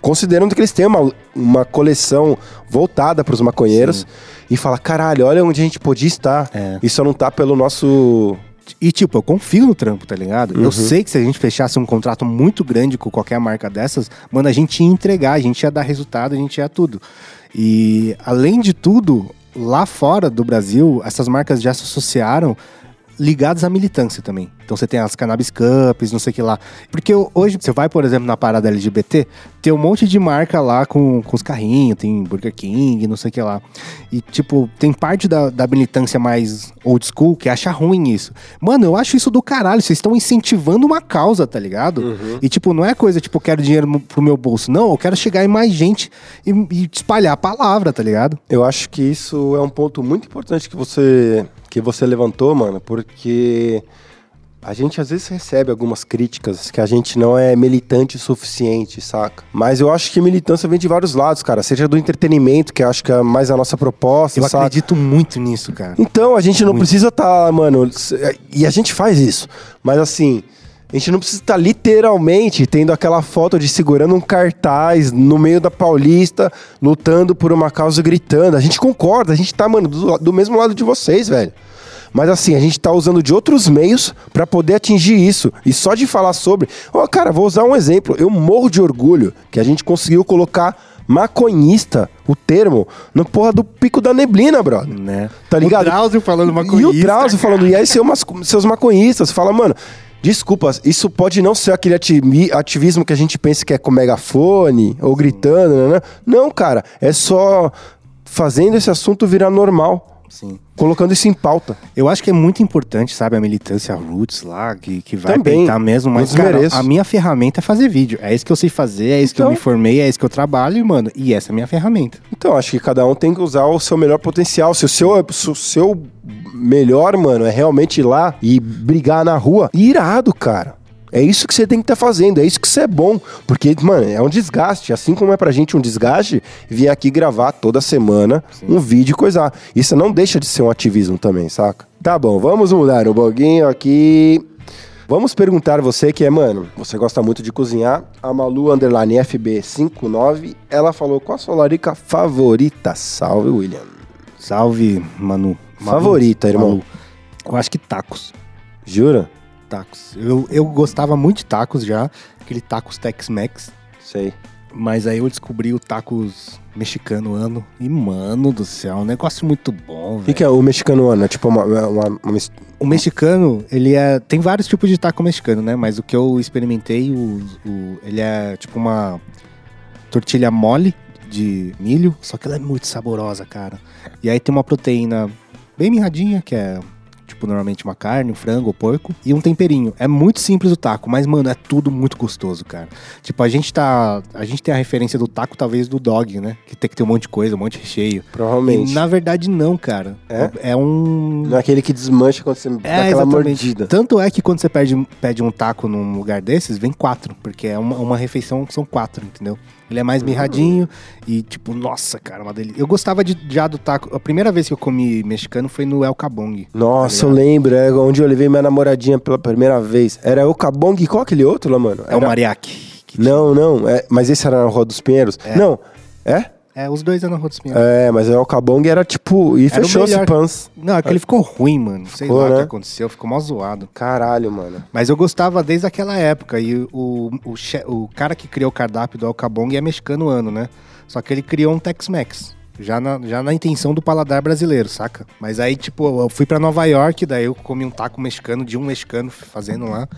considerando que eles têm uma, uma coleção voltada para os maconheiros. E fala, caralho, olha onde a gente podia estar. É. E só não tá pelo nosso. E, tipo, eu confio no trampo, tá ligado? Uhum. Eu sei que se a gente fechasse um contrato muito grande com qualquer marca dessas, mano, a gente ia entregar, a gente ia dar resultado, a gente ia tudo. E, além de tudo, lá fora do Brasil, essas marcas já se associaram ligadas à militância também. Então você tem as Cannabis Cups, não sei o que lá. Porque hoje, você vai, por exemplo, na parada LGBT, tem um monte de marca lá com, com os carrinhos, tem Burger King, não sei o que lá. E, tipo, tem parte da, da militância mais old school que acha ruim isso. Mano, eu acho isso do caralho. Vocês estão incentivando uma causa, tá ligado? E, tipo, não é coisa, tipo, eu quero dinheiro pro meu bolso. Não, eu quero chegar em mais gente e, e espalhar a palavra, tá ligado? Eu acho que isso é um ponto muito importante que você que você levantou, mano, porque a gente às vezes recebe algumas críticas que a gente não é militante o suficiente, saca? Mas eu acho que militância vem de vários lados, cara. Seja do entretenimento, que eu acho que é mais a nossa proposta, Eu saca? acredito muito nisso, cara. Então, a gente não Muito. precisa estar, mano. E a gente faz isso. Mas assim, a gente não precisa estar literalmente tendo aquela foto de segurando um cartaz no meio da Paulista, lutando por uma causa gritando. A gente concorda, a gente tá, mano, do, do mesmo lado de vocês, velho. Mas assim, a gente tá usando de outros meios pra poder atingir isso. E só de falar sobre. Ó, cara, vou usar um exemplo. Eu morro de orgulho que a gente conseguiu colocar maconhista, o termo, no porra do pico da neblina, brother. Né? Tá ligado? O Drauzio falando uma E o Drauzio falando, e aí seu mas- seus maconhistas, fala, mano, desculpa, isso pode não ser aquele ativi- ativismo que a gente pensa que é com megafone ou gritando, né? Não, cara, é só fazendo esse assunto virar normal, Sim. colocando isso em pauta. Eu acho que é muito importante, sabe, a militância roots lá, que, que vai Também. peitar mesmo, mas cara, desmereço. a minha ferramenta é fazer vídeo. É isso que eu sei fazer, é isso que eu Então. me formei, é isso que eu trabalho, mano, e essa é a minha ferramenta. Então, acho que cada um tem que usar o seu melhor potencial. Se o seu, se o seu melhor, mano, é realmente ir lá e brigar na rua, irado, cara. É isso que você tem que estar fazendo, é isso que você é bom. Porque, mano, é um desgaste. Assim como é pra gente um desgaste, vir aqui gravar toda semana um vídeo e coisar. Isso não deixa de ser um ativismo também, saca? Tá bom, vamos mudar um pouquinho aqui. Vamos perguntar você que é, mano, você gosta muito de cozinhar. A Malu Underline FB59, ela falou qual a sua larica favorita? Salve, William. Salve, Manu. Malu. Favorita, irmão. Malu. Eu acho que tacos. Jura? Tacos. Eu, eu gostava muito de tacos já, aquele tacos Tex-Mex. Sei. Mas aí eu descobri o tacos mexicano ano. E, mano do céu, um negócio muito bom, O que, que é o mexicano, Ana? Tipo uma, uma, uma- uma O mexicano, ele é. Tem vários tipos de taco mexicano, né? Mas o que eu experimentei, o, o- ele é tipo uma tortilha mole de milho, só que ela é muito saborosa, cara. E aí tem uma proteína bem mirradinha, que é tipo normalmente uma carne, um frango ou porco, e um temperinho. É muito simples o taco, mas mano, é tudo muito gostoso, cara. Tipo, a gente tá, a gente tem a referência do taco talvez do dog, né? Que tem que ter um monte de coisa, um monte de recheio. Provavelmente. E, na verdade não, cara. É? é um Não é aquele que desmancha quando você dá aquela exatamente. mordida. Tanto é que quando você pede, pede um taco num lugar desses, vem quatro. Porque é uma, uma refeição, são quatro, entendeu? Ele é mais mirradinho e, tipo, nossa, cara, uma delícia. Eu gostava de, já do taco. A primeira vez que eu comi mexicano foi no El Cabong. Nossa, Tá eu ligado? lembro, é onde eu levei minha namoradinha pela primeira vez. Era o Cabong, qual aquele outro lá, mano? É o Era- mariachi. Não, não, é, mas esse era na Rua dos Pinheiros. É. Não, é? É, os dois eram Pinheiros. É, mas o Cabong era tipo. E Era o fechou esse pans. Não, é que ele ficou ruim, mano. Sei Ficou, lá o né? que aconteceu, ficou mal zoado. Caralho, mano. Mas eu gostava desde aquela época. E o, o, o cara que criou o cardápio do Alcabong é mexicano ano, né? Só que ele criou um Tex-Mex. Já na, já na intenção do paladar brasileiro, saca? Mas aí, tipo, eu fui pra Nova York, daí eu comi um taco mexicano de um mexicano fazendo lá.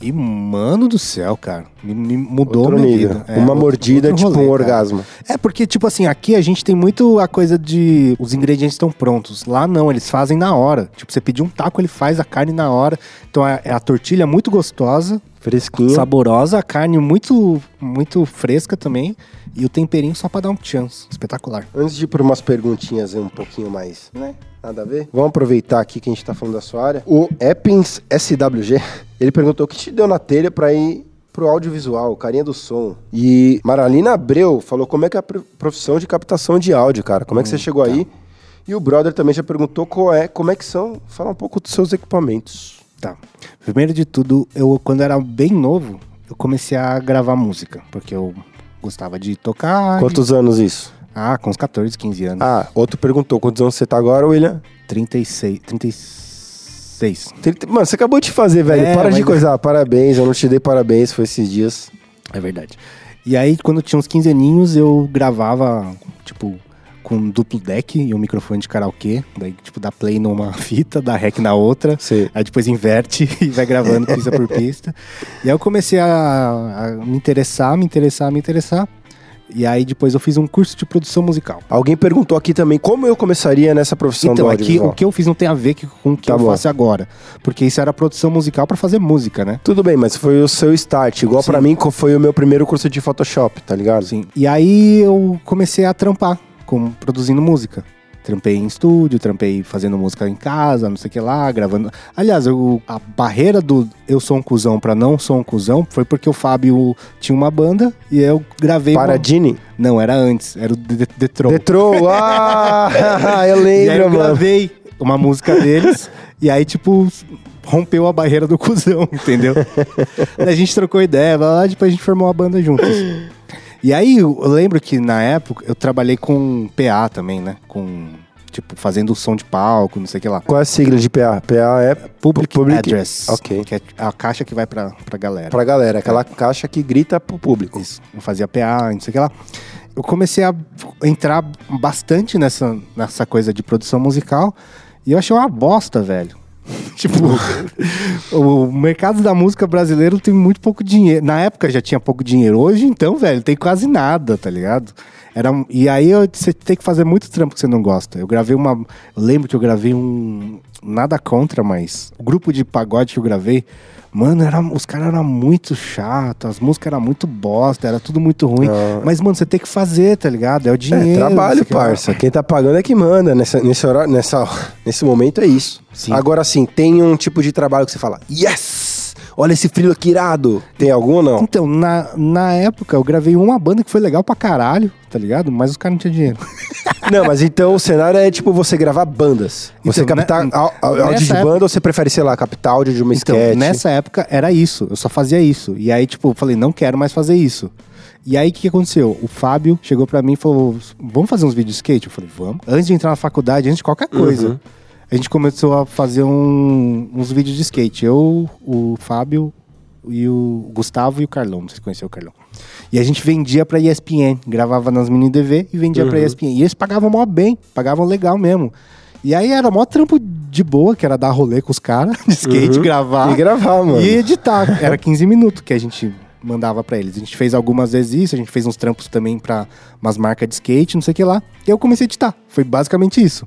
E, mano do céu, cara, me, me mudou Outro minha vida. É, Uma outro- mordida é outro tipo rolê, um cara. orgasmo. É porque, tipo assim, aqui a gente tem muito a coisa de. Os ingredientes estão prontos. Lá não, eles fazem na hora. Tipo, você pedir um taco, ele faz a carne na hora. Então é é a tortilha muito gostosa, Fresquinho. saborosa, a carne muito, muito fresca também. E o temperinho só pra dar um chance. Espetacular. Antes de ir por umas perguntinhas um pouquinho mais, né? Nada a ver. Vamos aproveitar aqui que a gente tá falando da sua área. O Eppins SWG, ele perguntou o que te deu na telha pra ir pro audiovisual, carinha do som. E Maralina Abreu falou como é que é a pro- profissão de captação de áudio, cara. Como é que você chegou aí? E o brother também já perguntou qual é, como é que são. Fala um pouco dos seus equipamentos. Tá. Primeiro de tudo, eu quando era bem novo, eu comecei a gravar música. Porque eu gostava de tocar. de- Quantos anos isso? Ah, com uns 14, 15 anos. Ah, outro perguntou quantos anos você tá agora, William? 36. 36. Trinta- Mano, você acabou de fazer, velho. É, Para de coisar. Parabéns, eu não te dei parabéns, foi esses dias. É verdade. E aí, quando eu tinha uns 15 aninhos, eu gravava, tipo, com duplo deck e um microfone de karaokê. Daí, tipo, dá play numa fita, dá rec na outra. Sei. Aí depois inverte e vai gravando pista por pista. E aí eu comecei a, a me interessar, me interessar, me interessar. E aí depois eu fiz um curso de produção musical. Alguém perguntou aqui também como eu começaria nessa profissão Então, do aqui audiovisual. o que eu fiz não tem a ver com o que Tá eu bom. faço agora. Porque isso era produção musical pra fazer música, né? Tudo bem, mas foi o seu start. Igual Sim. pra mim, foi o meu primeiro curso de Photoshop, tá ligado? Sim. E aí eu comecei a trampar com produzindo música. Trampei em estúdio, trampei fazendo música em casa, não sei o que lá, gravando. Aliás, eu- a barreira do eu sou um cuzão pra não sou um cuzão foi porque o Fábio tinha uma banda e eu gravei. uma- Paradini? Não, era antes, era o The, The Troll. Detro! Ah, eu E aí eu lembro, mano. gravei uma música deles e aí, tipo, rompeu a barreira do cuzão, entendeu? A gente trocou ideia, blá, depois a gente formou a banda juntos. E aí eu lembro que na época eu trabalhei com PA também, né? Com, tipo, fazendo som de palco, não sei o que lá. Qual é a sigla de PA? PA é Public, Public- Address. Ok. Que é a caixa que vai pra, pra galera. pra galera, aquela caixa que grita pro público. Isso. Eu fazia PA, não sei o que lá. Eu comecei a entrar bastante nessa, nessa coisa de produção musical e eu achei uma bosta, velho. tipo, o mercado da música brasileiro tem muito pouco dinheiro. Na época já tinha pouco dinheiro. Hoje, então, velho, tem quase nada, tá ligado? Era, um- e aí eu- você tem que fazer muito trampo que você não gosta. Eu gravei uma. Eu lembro que eu gravei um. Nada contra, mas. O grupo de pagode que eu gravei. Mano, era, os caras eram muito chatos, as músicas eram muito bosta, era tudo muito ruim. Ah. Mas, mano, você tem que fazer, tá ligado? É o É, dinheiro. trabalho, você quer- parça. Quem tá pagando é que manda. Nessa, nesse, horário, nessa, nesse momento é isso. Sim. Agora sim, tem um tipo de trabalho que você fala, yes! Olha esse frio aqui irado. Tem algum ou não? Então, na, na época, eu gravei uma banda que foi legal pra caralho, tá ligado? Mas os caras não tinham dinheiro. Não, mas então o cenário é tipo você gravar bandas. Você Então, captar né, au- áudio de época- banda ou você prefere, sei lá, captar áudio de uma Então, sketch? nessa época era isso, eu só fazia isso. E aí, tipo, eu falei, não quero mais fazer isso. E aí, o que, que aconteceu? O Fábio chegou pra mim e falou: vamos fazer uns vídeos de skate? Eu falei, vamos. Antes de entrar na faculdade, antes de qualquer coisa, Uhum. A gente começou a fazer um- uns vídeos de skate. Eu, o Fábio e o Gustavo e o Carlão. Não sei se conheceu o Carlão. E a gente vendia pra ESPN, gravava nas mini DV e vendia pra ESPN. E eles pagavam mó bem, pagavam legal mesmo. E aí era mó trampo de boa, que era dar rolê com os caras de skate, Uhum. gravar. E gravar, mano. E editar. Era 15 minutos que a gente mandava pra eles. A gente fez algumas vezes isso, a gente fez uns trampos também pra umas marcas de skate, não sei o que lá. E eu comecei a editar. Foi basicamente isso.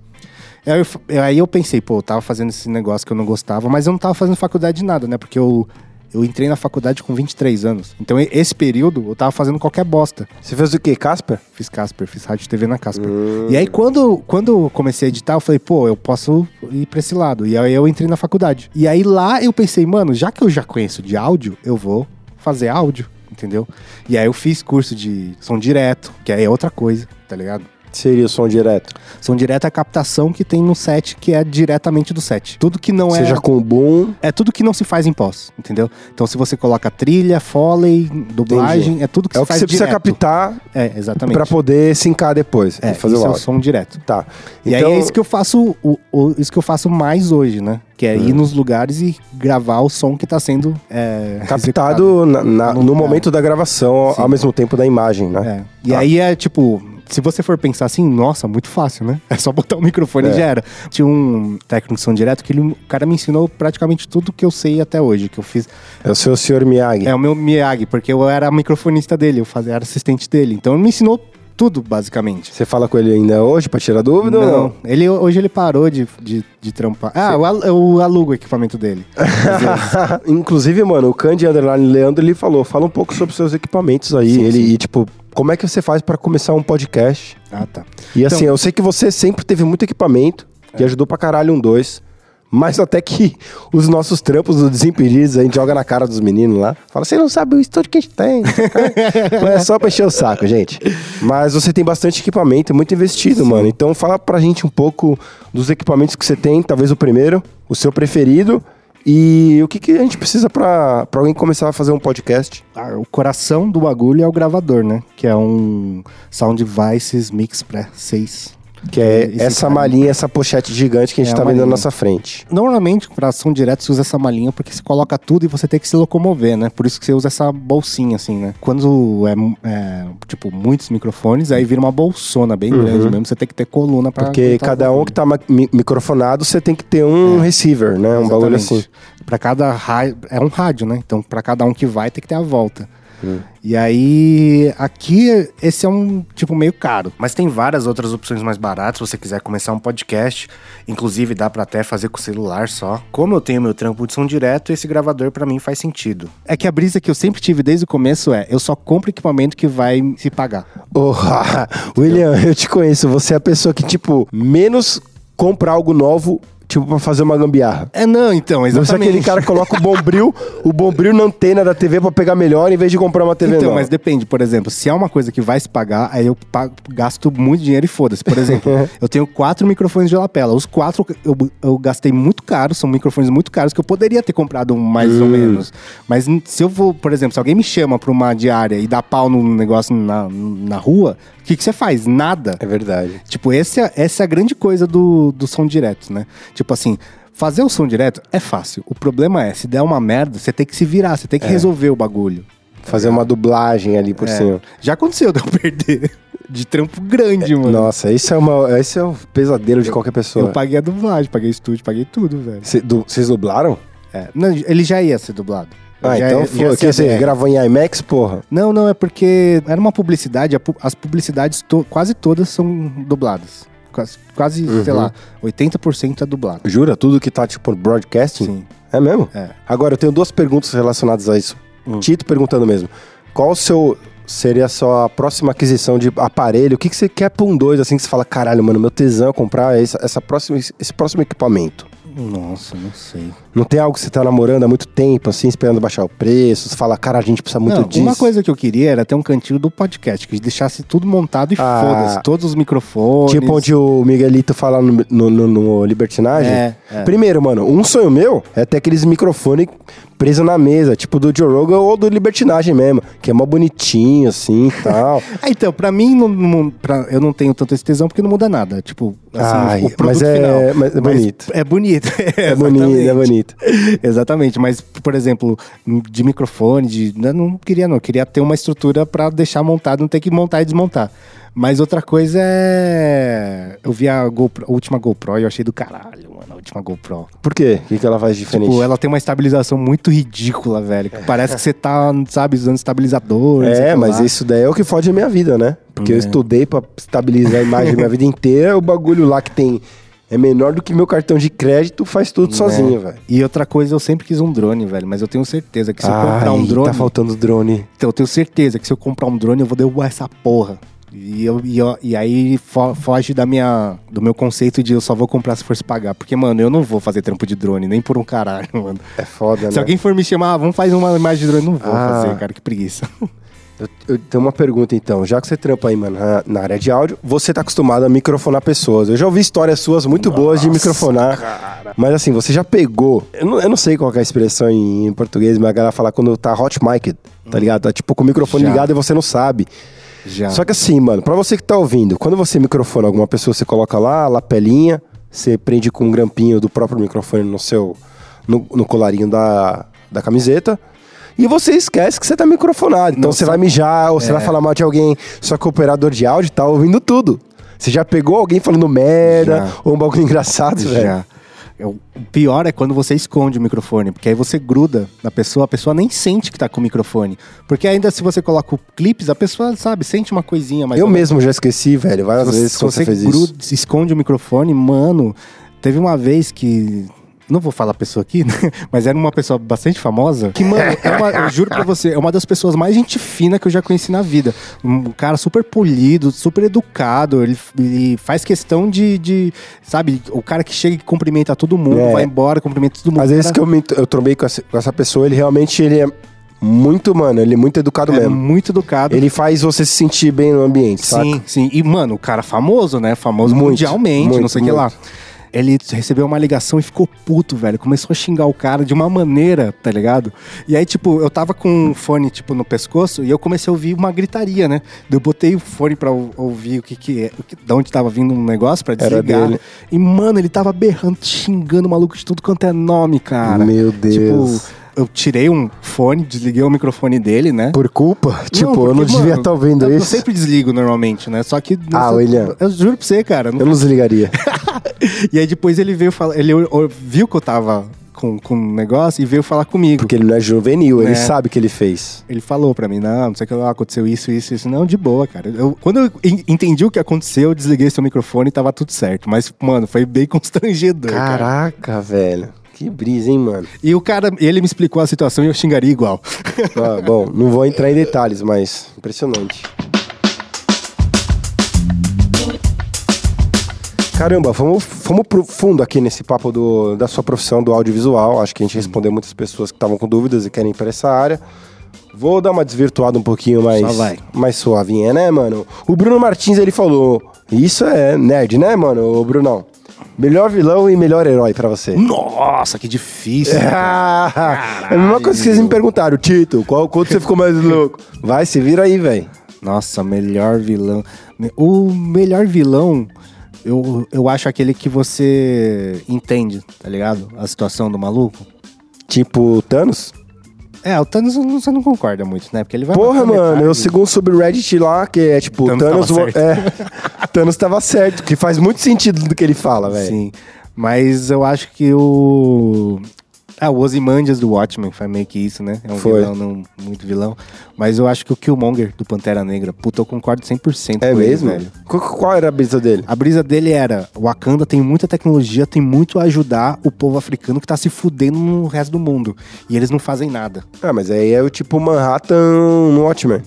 Aí eu, aí eu pensei, pô, eu tava fazendo esse negócio que eu não gostava, mas eu não tava fazendo faculdade de nada, né? Porque eu, eu entrei na faculdade com 23 anos. Então esse período eu tava fazendo qualquer bosta. Você fez o quê? Casper? Fiz Casper, fiz rádio TV na Casper. E aí, quando, quando eu comecei a editar, eu falei, pô, eu posso ir pra esse lado. E aí eu entrei na faculdade. E aí lá eu pensei, mano, já que eu já conheço de áudio, eu vou fazer áudio, entendeu? E aí eu fiz curso de som direto, que aí é outra coisa, tá ligado? Seria o som direto. Som direto é a captação que tem no set, que é diretamente do set. Tudo que não é. Seja com boom. É tudo que não se faz em pós, entendeu? Então, se você coloca trilha, foley, dublagem, é tudo que É se o que faz você precisa direto. captar É, exatamente. pra poder sincar depois. É, fazer o é o som direto. Tá. E aí é isso que eu faço, o, o- isso que eu faço mais hoje, né? Que é ir nos lugares e gravar o som que tá sendo é. Captado na- na- No no, momento da gravação, ao- Sim. ao mesmo tempo da imagem, né? É. E Tá. aí é tipo, se você for pensar assim, nossa, muito fácil, né? É só botar o microfone É. e já era. Tinha um técnico de som direto que ele, o cara me ensinou praticamente tudo que eu sei até hoje, que eu fiz. É, o seu senhor Miyagi. É o meu Miyagi, porque eu era microfonista dele, eu fazia, era assistente dele. Então ele me ensinou tudo, basicamente. Você fala com ele ainda hoje pra tirar dúvida ou não? Ele, hoje ele parou de, de, de trampar. Ah, eu, al- eu alugo o equipamento dele. Inclusive, mano, o Candy Underline Leandro, ele falou, fala um pouco sobre seus equipamentos aí. Sim, ele, sim. E, tipo, como é que você faz pra começar um podcast? Ah, tá. E assim, Então- eu sei que você sempre teve muito equipamento, que ajudou pra caralho um dois. Mas até que os nossos trampos do Desimpedidos, a gente joga na cara dos meninos lá. Fala, você não sabe o estúdio que a gente tem. É só pra encher o saco, gente. Mas você tem bastante equipamento, muito investido, mano. Então fala pra gente um pouco dos equipamentos que você tem, talvez o primeiro, o seu preferido. E o que, que a gente precisa pra, pra alguém começar a fazer um podcast? Ah, o coração do bagulho é o gravador, né? Que é um Sound Devices Mix Pre 6. Que é essa cara. malinha, essa pochete gigante que a gente É tá vendo na nossa frente. Normalmente, para som direto, você usa essa malinha porque você coloca tudo e você tem que se locomover, né? Por isso que você usa essa bolsinha, assim, né? Quando é, é, tipo, muitos microfones, aí vira uma bolsona bem grande mesmo. Você tem que ter coluna pra... Uhum. Porque cada um que tá mi- microfonado, você tem que ter um receiver, né? Um bagulho assim. Pra cada rádio. É um rádio, né? Então, pra cada um que vai, tem que ter a volta. Hum. E aí, aqui, esse é um tipo meio caro. Mas tem várias outras opções mais baratas. Se você quiser começar um podcast, inclusive dá pra até fazer com o celular só. Como eu tenho meu trampo de som direto, esse gravador pra mim faz sentido. É que a brisa que eu sempre tive desde o começo é: eu só compro equipamento que vai se pagar. Porra, William, eu te conheço. Você é a pessoa que, tipo, menos compra algo novo, tipo, pra fazer uma gambiarra. É, não, então, Você é exatamente. aquele cara que coloca o bombril, o bombril na antena da TV pra pegar melhor, em vez de comprar uma TV Então, nova. mas depende, por exemplo, se é uma coisa que vai se pagar, aí eu pago- gasto muito dinheiro e foda-se. Por exemplo, eu tenho quatro microfones de lapela. Os quatro eu, eu gastei muito caro, são microfones muito caros que eu poderia ter comprado mais Hum. ou menos. Mas se eu vou, por exemplo, se alguém me chama pra uma diária e dá pau no negócio na, na rua, o que, que você faz? Nada. É verdade. Tipo, esse é, essa é a grande coisa do, do som direto, né? Tipo assim, fazer o som direto é fácil. O problema é, se der uma merda, você tem que se virar, você tem que resolver o bagulho. Fazer uma dublagem ali por É. cima. Já aconteceu de eu perder de trampo grande, mano. Nossa, isso é, uma, esse é o pesadelo de qualquer pessoa. Eu paguei a dublagem, paguei estúdio, paguei tudo, velho. Cê- du- Vocês dublaram? É. Não, ele já ia ser dublado. Ah, Já então foi. Que você gravou em IMAX, porra? Não, não, é porque era uma publicidade, as publicidades to- quase todas são dubladas. Quase, quase Uhum. sei lá, 80% é dublado. Jura? Tudo que tá, tipo, broadcasting? Sim. É mesmo? É. Agora, eu tenho duas perguntas relacionadas a isso. Hum. Tito perguntando mesmo. Qual o seu... Seria a sua próxima aquisição de aparelho? O que, que você quer pra um dois, assim, que você fala, caralho, mano, meu tesão é comprar essa, essa próxima, esse próximo equipamento? Nossa, não sei. Não tem algo que você tá namorando há muito tempo, assim, esperando baixar o preço? Você fala, cara, a gente precisa muito Não, disso. uma coisa que eu queria era ter um cantinho do podcast, que deixasse tudo montado e Ah. foda-se. Todos os microfones. Tipo onde o Miguelito fala no, no, no- no Libertinagem. É, é. Primeiro, mano, um sonho meu é ter aqueles microfones presos na mesa, tipo do Joe Rogan ou do Libertinagem mesmo, que é mó bonitinho, assim e tal. Ah, então, pra mim, não, não- pra- eu não tenho tanto esse tesão porque não muda nada. Tipo, assim, Ai, o produto mas é- final. mas é bonito. é bonito. É bonito, é exatamente. Bonito. Exatamente, mas, por exemplo, de microfone, de, eu não queria não, eu queria ter uma estrutura pra deixar montado, não ter que montar e desmontar. Mas outra coisa é. Eu vi a, GoPro- a última GoPro e eu achei do caralho, mano, a última GoPro. Por quê? O que, que ela faz diferente? Tipo, ela tem uma estabilização muito ridícula, velho. que Parece que você tá, sabe, usando estabilizador. É, mas lá. isso daí é o que fode a minha vida, né? Porque eu É. estudei pra estabilizar a imagem da minha vida inteira, o bagulho lá que tem é menor do que meu cartão de crédito, faz tudo sozinho, velho. E outra coisa, eu sempre quis um drone, velho. Mas eu tenho certeza que se eu comprar um Ai, drone. tá faltando drone. Então, eu tenho certeza que se eu comprar um drone, eu vou derrubar essa porra. E, eu, e, eu- e aí fo- foge da minha, do meu conceito de eu só vou comprar se for se pagar. Porque, mano, eu não vou fazer trampo de drone, nem por um caralho, mano. É foda, né? Se alguém for me chamar, ah, vamos fazer uma imagem de drone, não vou Ah. fazer, cara, que preguiça. Eu, eu tenho uma pergunta então. Já que você trampa aí, mano, na, na área de áudio, você tá acostumado a microfonar pessoas. Eu já ouvi histórias suas muito boas de microfonar. Mas assim, você já pegou. Eu não, eu não sei qual é a expressão em, em português, mas a galera fala quando tá hot mic, tá ligado? Tá tipo com o microfone Já. ligado e você não sabe. Já. Só que assim, mano, pra você que tá ouvindo, quando você microfona alguma pessoa, você coloca lá a lapelinha, você prende com um grampinho do próprio microfone no seu. no, no colarinho da, da camiseta. E você esquece que você tá microfonado. Então Não você vai mijar, ou você É. vai falar mal de alguém. Só que o operador de áudio tá ouvindo tudo. Você já pegou alguém falando merda Já. ou um bagulho engraçado, velho? Já. É O pior é quando você esconde o microfone, porque aí você gruda na pessoa, a pessoa nem sente que tá com o microfone. Porque ainda se você coloca o clipes, a pessoa, sabe, sente uma coisinha, mas eu mesmo já esqueci, velho, várias se vezes quando você fez gruda, isso. esconde o microfone, mano. Teve uma vez que. Não vou falar a pessoa aqui, né? mas era uma pessoa bastante famosa. Que, mano, é uma- eu juro pra você, é uma das pessoas mais gente fina que eu já conheci na vida. Um cara super polido, super educado. Ele, ele faz questão de, de. Sabe, o cara que chega e cumprimenta todo mundo, É. vai embora, cumprimenta todo mundo. Às vezes Cara, que eu, me, eu trombei com essa, com essa pessoa, ele realmente ele é muito, mano, ele é muito educado é mesmo. muito educado. Ele faz você se sentir bem no ambiente, saca? Sim, sim. E, mano, o cara famoso, né? Famoso Muito, mundialmente, muito, não sei o que lá. Ele recebeu uma ligação e ficou puto, velho. Começou a xingar o cara de uma maneira, tá ligado? E aí, tipo, eu tava com um fone, tipo, no pescoço e eu comecei a ouvir uma gritaria, né? Eu botei o fone pra ou- ouvir o que que é, o que, de onde tava vindo um negócio pra desligar. E, mano, ele tava berrando, xingando o maluco de tudo quanto é nome, cara. Meu Deus. Tipo, eu tirei um fone, desliguei o microfone dele, né? Por culpa? tipo, eu porque, não devia estar ouvindo eu, Eu isso. sempre desligo normalmente, né? Só que. Ah, eu, William. Eu juro pra você, cara. não- Eu não desligaria. E aí depois ele veio falar. Ele viu que eu tava com, com um negócio e veio falar comigo. Porque ele não é juvenil, ele É. sabe o que ele fez. Ele falou pra mim, não, não sei o que aconteceu isso, isso, isso. Não, de boa, cara. Eu- quando eu en- entendi o que aconteceu, eu desliguei seu microfone e tava tudo certo. Mas, mano, foi bem constrangedor, cara. Caraca, velho. Que brisa, hein, mano? E o cara, ele me explicou a situação e eu xingaria igual. Ah, bom, não vou entrar em detalhes, mas impressionante. Caramba, vamos, vamos pro fundo aqui nesse papo do, da sua profissão do audiovisual. Acho que a gente respondeu muitas pessoas que estavam com dúvidas e querem ir para essa área. Vou dar uma desvirtuada um pouquinho mais, mais suavinha, né, mano? O Bruno Martins, ele falou... Isso é nerd, né, mano, o Brunão? Melhor vilão e melhor herói pra você. Nossa, que difícil. Ah, é a mesma coisa que vocês me perguntaram, Tito, qual quanto você ficou mais louco? Vai, se vira aí, velho. Nossa, melhor vilão. O melhor vilão, eu, eu acho aquele que você entende, tá ligado? A situação do maluco. Tipo, Thanos? É, o Thanos você não concorda muito, né? Porque ele vai. Porra, mano, eu sigo um subreddit lá que é tipo, Thanos Thanos. tava é, Thanos tava certo, que faz muito sentido do que ele fala, velho. Sim. Mas eu acho que o. Ah, o Ozymandias do Watchmen foi meio que isso, né? É um Foi. vilão, não muito vilão. Mas eu acho que o Killmonger do Pantera Negra, puta, eu concordo 100% É com ele, mesmo? velho. Qual, qual era a brisa dele? A brisa dele era: Wakanda tem muita tecnologia, tem muito a ajudar o povo africano que tá se fudendo no resto do mundo. E eles não fazem nada. Ah, mas aí é o tipo Manhattan no Watchmen.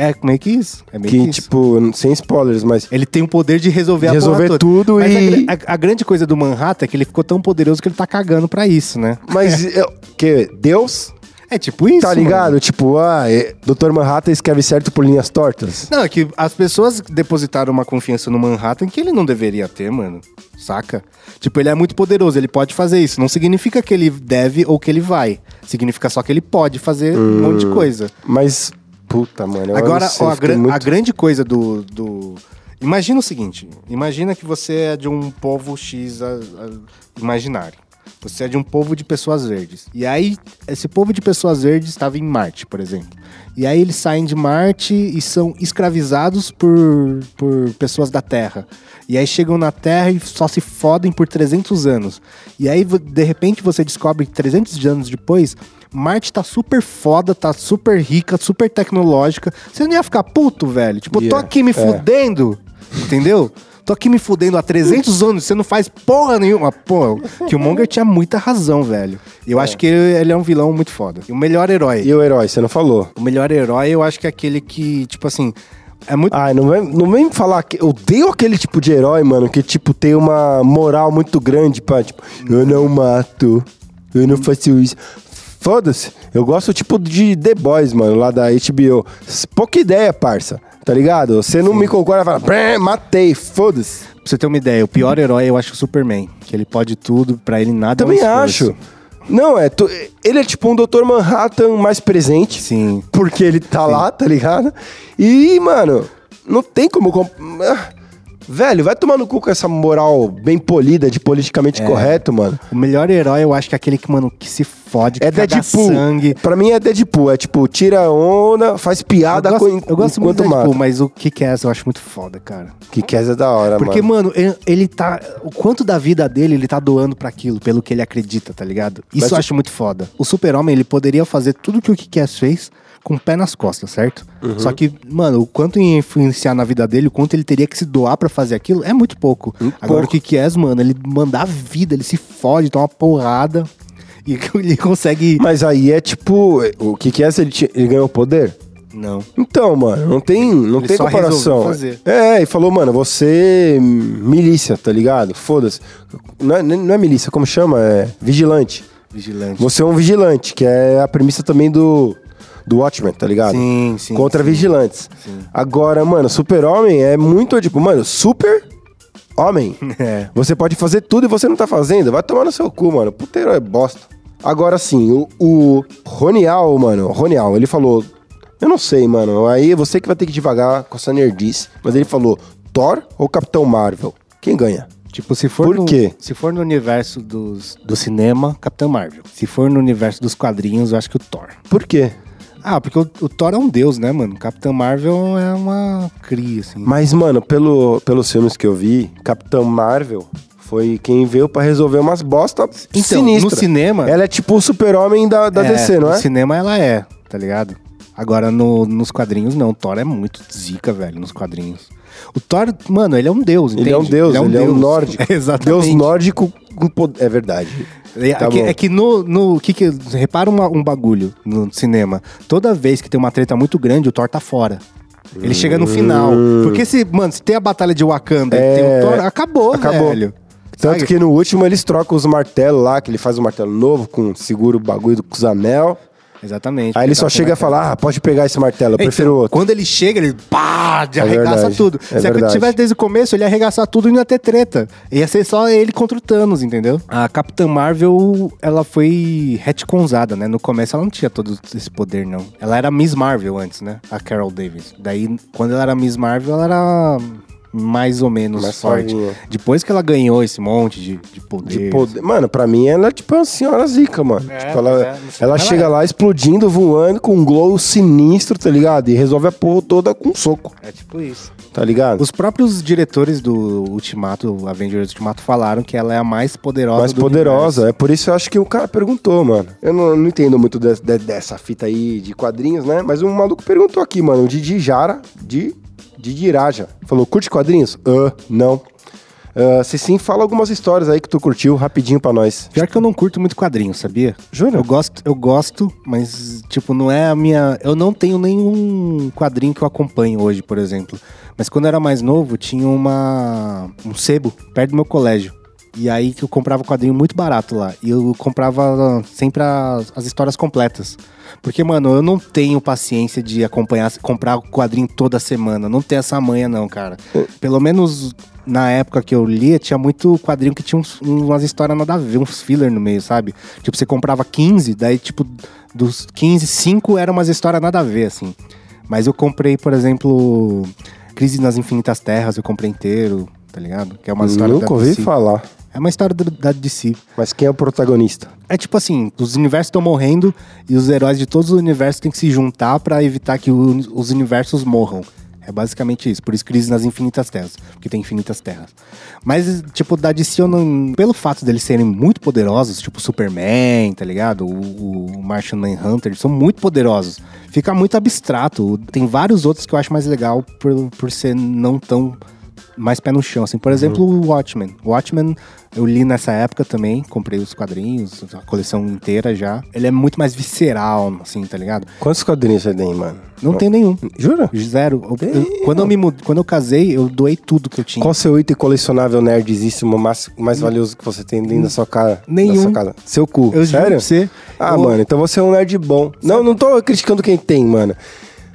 É meio que isso. É meio Que, que isso. tipo, sem spoilers, mas. Ele tem o poder de resolver De a porra resolver toda. tudo a e- gra- A, a grande coisa do Manhattan é que ele ficou tão poderoso que ele tá cagando pra isso, né? Mas, eu- que Deus, É tipo isso. tá ligado? mano. Tipo, ah, é, Dr. Manhattan escreve certo por linhas tortas. Não, é que as pessoas depositaram uma confiança no Manhattan que ele não deveria ter, mano. Saca? Tipo, ele é muito poderoso, ele pode fazer isso. Não significa que ele deve ou que ele vai. Significa só que ele pode fazer um monte de coisa. Mas, puta, mano. eu Agora, sei, ó, a, gran- muito- a grande coisa do, do. Imagina o seguinte: imagina que você é de um povo X a- a- imaginário. Você é de um povo de pessoas verdes. E aí, esse povo de pessoas verdes estava em Marte, por exemplo. E aí eles saem de Marte e são escravizados por, por pessoas da Terra. E aí chegam na Terra e só se fodem por 300 anos. E aí, de repente, você descobre que 300 anos depois, Marte tá super foda, tá super rica, super tecnológica. Você não ia ficar puto, velho? Tipo, eu tô Yeah, aqui me é. fudendo, entendeu? Tô aqui me fudendo há 300 anos, você não faz porra nenhuma. Pô, que o Monger tinha muita razão, velho. Eu acho que ele, ele é um vilão muito foda. E o melhor herói. E o herói, você não falou? O melhor herói, eu acho que é aquele que, tipo assim, é muito. Ai, não vem, não vem falar que. Eu odeio aquele tipo de herói, mano, que, tipo, tem uma moral muito grande pra, tipo, eu não mato, eu não faço isso. Foda-se. Eu gosto, tipo, de The Boys, mano, lá da HBO. Pouca ideia, parça. Tá ligado? Você não me concorda, fala, "Bré, matei, foda-se. Pra você ter uma ideia, o pior herói eu acho o Superman. Que ele pode tudo, pra ele nada Também é um acho. Não, é. tu- ele é tipo um Dr. Manhattan mais presente. Sim. Porque ele tá lá, tá ligado? E, mano, não tem como. comp- Ah, Velho, vai tomar no cu com essa moral bem polida de politicamente É. correto, mano. O melhor herói eu acho que é aquele que, mano, que se fode, que É Deadpool. sangue. Pra mim é Deadpool. É tipo, tira onda, faz Eu piada gosto, co- eu gosto muito do Deadpool, mata. mas o é essa eu acho muito foda, cara. Quer é da hora, Porque, mano. mano, ele, tá. O quanto da vida dele ele tá doando pra aquilo, pelo que ele acredita, tá ligado? Isso Mas eu acho muito foda. O Super-Homem, ele poderia fazer tudo que o Kick-Ass fez com o pé nas costas, certo? Uhum. Só que, mano, o quanto ia influenciar na vida dele, o quanto ele teria que se doar pra fazer aquilo, é muito pouco. Agora pouco. o Kick-Ass, mano, ele manda a vida, ele se fode, toma uma porrada e ele consegue. Mas aí é tipo, o que que é se ele, ele ganhou poder? Não. Então, mano, não tem, não Ele tem comparação. fazer. É, e falou, mano, você é milícia, tá ligado? Foda-se. Não é, não é milícia, como chama? É vigilante. Vigilante. Você é um vigilante, que é a premissa também do, do Watchmen, tá ligado? Sim, sim. Contra sim. vigilantes. Sim. Agora, mano, super-homem é muito, tipo, mano, super homem. É. Você pode fazer tudo e você não tá fazendo. Vai tomar no seu cu, mano. Puteiro é bosta. Agora sim, o, o Ronial, mano, Ronial, ele falou. Eu não sei, mano. Aí você que vai ter que devagar com essa nerdice. Mas ele falou: Thor ou Capitão Marvel? Quem ganha? Tipo, se for, Por no, quê? se for no universo dos, do cinema, Capitão Marvel. Se for no universo dos quadrinhos, eu acho que o Thor. Por quê? Ah, porque o, o Thor é um deus, né, mano? Capitão Marvel é uma cria, assim. Mas, mano, pelo, pelos filmes que eu vi, Capitão Marvel foi quem veio pra resolver umas bosta Então, sinistras. no cinema- Ela é tipo o super-homem da, da DC, não no é? cinema ela é, tá ligado? Agora no- nos quadrinhos, não. O Thor é muito zica, velho, nos quadrinhos. O Thor, mano, ele é um deus, entende? Ele é um deus, ele é um, nórdico. Exatamente. Deus nórdico com poder. É verdade. É, Tá que, é que no. no que que, repara uma- um bagulho no cinema. Toda vez que tem uma treta muito grande, o Thor tá fora. Ele chega no final. Porque se, mano, se tem a batalha de Wakanda e tem Hum. É. o Thor, acabou, Acabou. velho. Tanto Sabe? que no último eles trocam os martelos lá, que ele faz um martelo novo, com segura o bagulho do Kuzamel. Exatamente. Aí ele só chega a falar, ah, pode pegar esse martelo, eu Então, prefiro outro. Quando ele chega, ele pá, É arregaça verdade, tudo. é Se ele verdade. tivesse desde o começo, ele ia arregaçar tudo e não ia ter treta. Ia ser só ele contra o Thanos, entendeu? A Capitã Marvel, ela foi retconzada, né? No começo ela não tinha todo esse poder, não. Ela era Miss Marvel antes, né? A Carol Davis. Daí, quando ela era Miss Marvel, ela era mais ou menos Mais forte. suavinha. Depois que ela ganhou esse monte de, de poder. De poder. Mano, pra mim ela é tipo uma senhora zica, mano. É, tipo, ela, é, ela chega é. lá explodindo, voando, com um glow sinistro, tá ligado? E resolve a porra toda com um soco, É tipo isso. tá ligado? Os próprios diretores do Ultimato, Avengers Ultimato, falaram que ela é a mais poderosa mais do poderosa. universo. É por isso eu acho que o cara perguntou, mano. Eu não, não entendo muito de- de- dessa fita aí de quadrinhos, né? Mas um maluco perguntou aqui, mano. O Didi Jara, de Didi Iraja. Falou, curte quadrinhos? Ah, não. Ah, se sim, fala algumas histórias aí que tu curtiu rapidinho pra nós. Pior que eu não curto muito quadrinho, sabia? Jura? Eu gosto, eu gosto, mas tipo, não é a minha. Eu não tenho nenhum quadrinho que eu acompanho hoje, por exemplo. Mas quando eu era mais novo, tinha uma um sebo perto do meu colégio. E aí que eu comprava quadrinho muito barato lá. E eu comprava sempre as, as histórias completas. Porque, mano, eu não tenho paciência de acompanhar, comprar o quadrinho toda semana. Não tenho essa manha, não, cara. Pelo menos na época que eu lia, tinha muito quadrinho que tinha uns- umas histórias nada a ver, uns filler no meio, sabe? Tipo, você comprava 15, daí, tipo, dos 15, 5 eram umas histórias nada a ver, assim. Mas eu comprei, por exemplo, Crise nas Infinitas Terras, eu comprei inteiro, tá ligado? Que é uma história Nunca ouvi falar. É uma história do- da DC. Mas quem é o protagonista? É tipo assim, os universos estão morrendo e os heróis de todos os universos têm que se juntar pra evitar que o- os universos morram. É basicamente isso. Por isso Crise nas Infinitas Terras. Porque tem infinitas terras. Mas, tipo, da DC, eu não... pelo fato deles serem muito poderosos, tipo Superman, tá ligado? O, o Martian Manhunter, eles são muito poderosos. Fica muito abstrato. Tem vários outros que eu acho mais legal por, por ser não tão mais pé no chão, assim. Por exemplo, o Watchmen. O Watchmen eu li nessa época também, comprei os quadrinhos, a coleção inteira já. Ele é muito mais visceral, assim, tá ligado? Quantos quadrinhos você tem, mano? Não tem nenhum. Jura? Zero. Eu- eu- quando, eu me mud... quando eu casei, eu doei tudo que eu tinha. Qual seu item colecionável nerdizíssimo mais, mais valioso que você tem dentro da sua casa? Nenhum. Da sua casa? Seu cu. Eu Sério? você. Ah, mano, então você é um nerd bom. Não, não tô criticando quem tem, mano.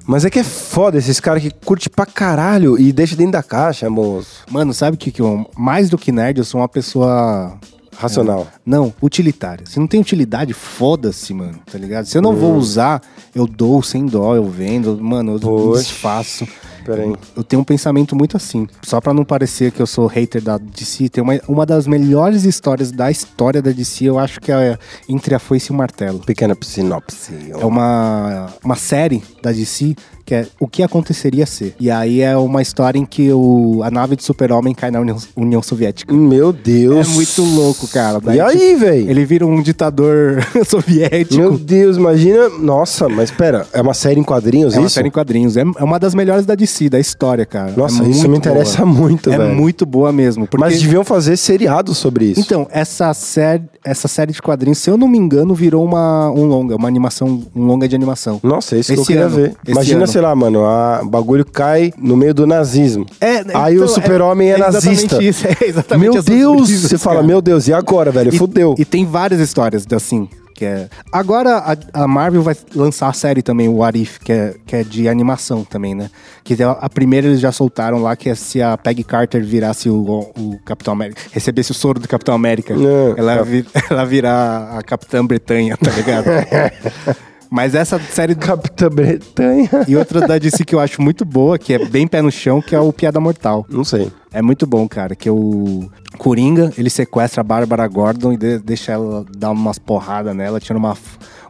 Mas é que é foda esses caras que curte pra caralho e deixa dentro da caixa, moço. Mano, sabe o que, que eu. Mais do que nerd, eu sou uma pessoa. Racional. Não, utilitária. Se não tem utilidade, foda-se, mano, tá ligado? Se eu não Hum. vou usar, eu dou sem dó, eu vendo, mano, eu Poxa. desfaço. Pera aí. Eu tenho um pensamento muito assim. Só pra não parecer que eu sou hater da DC, tem uma, uma das melhores histórias da história da DC, eu acho que é Entre a Foice e o Martelo. Pequena sinopse. É uma, uma série da DC que é O que aconteceria se. E aí é uma história em que o, a nave de super-homem cai na União, União Soviética. Meu Deus. É muito louco, cara. Daí, E aí, velho? Ele vira um ditador soviético. Meu Deus, imagina. Nossa, mas pera, é uma série em quadrinhos É uma isso? série em quadrinhos. É, é uma das melhores da DC, da história, cara. Nossa, É isso me interessa boa. muito, É velho. muito boa mesmo. Porque... Mas deviam fazer seriado sobre isso. Então, essa série, essa série de quadrinhos, se eu não me engano, virou uma, um longa, uma animação, um longa de animação. Nossa, é isso que eu Esse queria ano, ver. esse Imagina, ano. Sei lá, mano, a- o bagulho cai no meio do nazismo. É, Aí o super-homem é exatamente nazista. Isso, é exatamente Meu Deus, você fala, cara. meu Deus, e agora, velho? E- Fudeu. E tem várias histórias assim. Que é... Agora a, a Marvel vai lançar a série também, o Arif, que é, que é de animação também, né? Que a, a primeira eles já soltaram lá, que é se a Peggy Carter virasse o, o Capitão América, recebesse o soro do Capitão América, Não, ela, tá. vi- ela virar a Capitã Bretanha, tá ligado? Mas essa série Capitã Bretanha. e outra da DC que eu acho muito boa, que é bem pé no chão, que é o Piada Mortal. Não sei. É muito bom, cara, que o Coringa, ele sequestra a Bárbara Gordon e de- deixa ela dar umas porradas nela, tira uma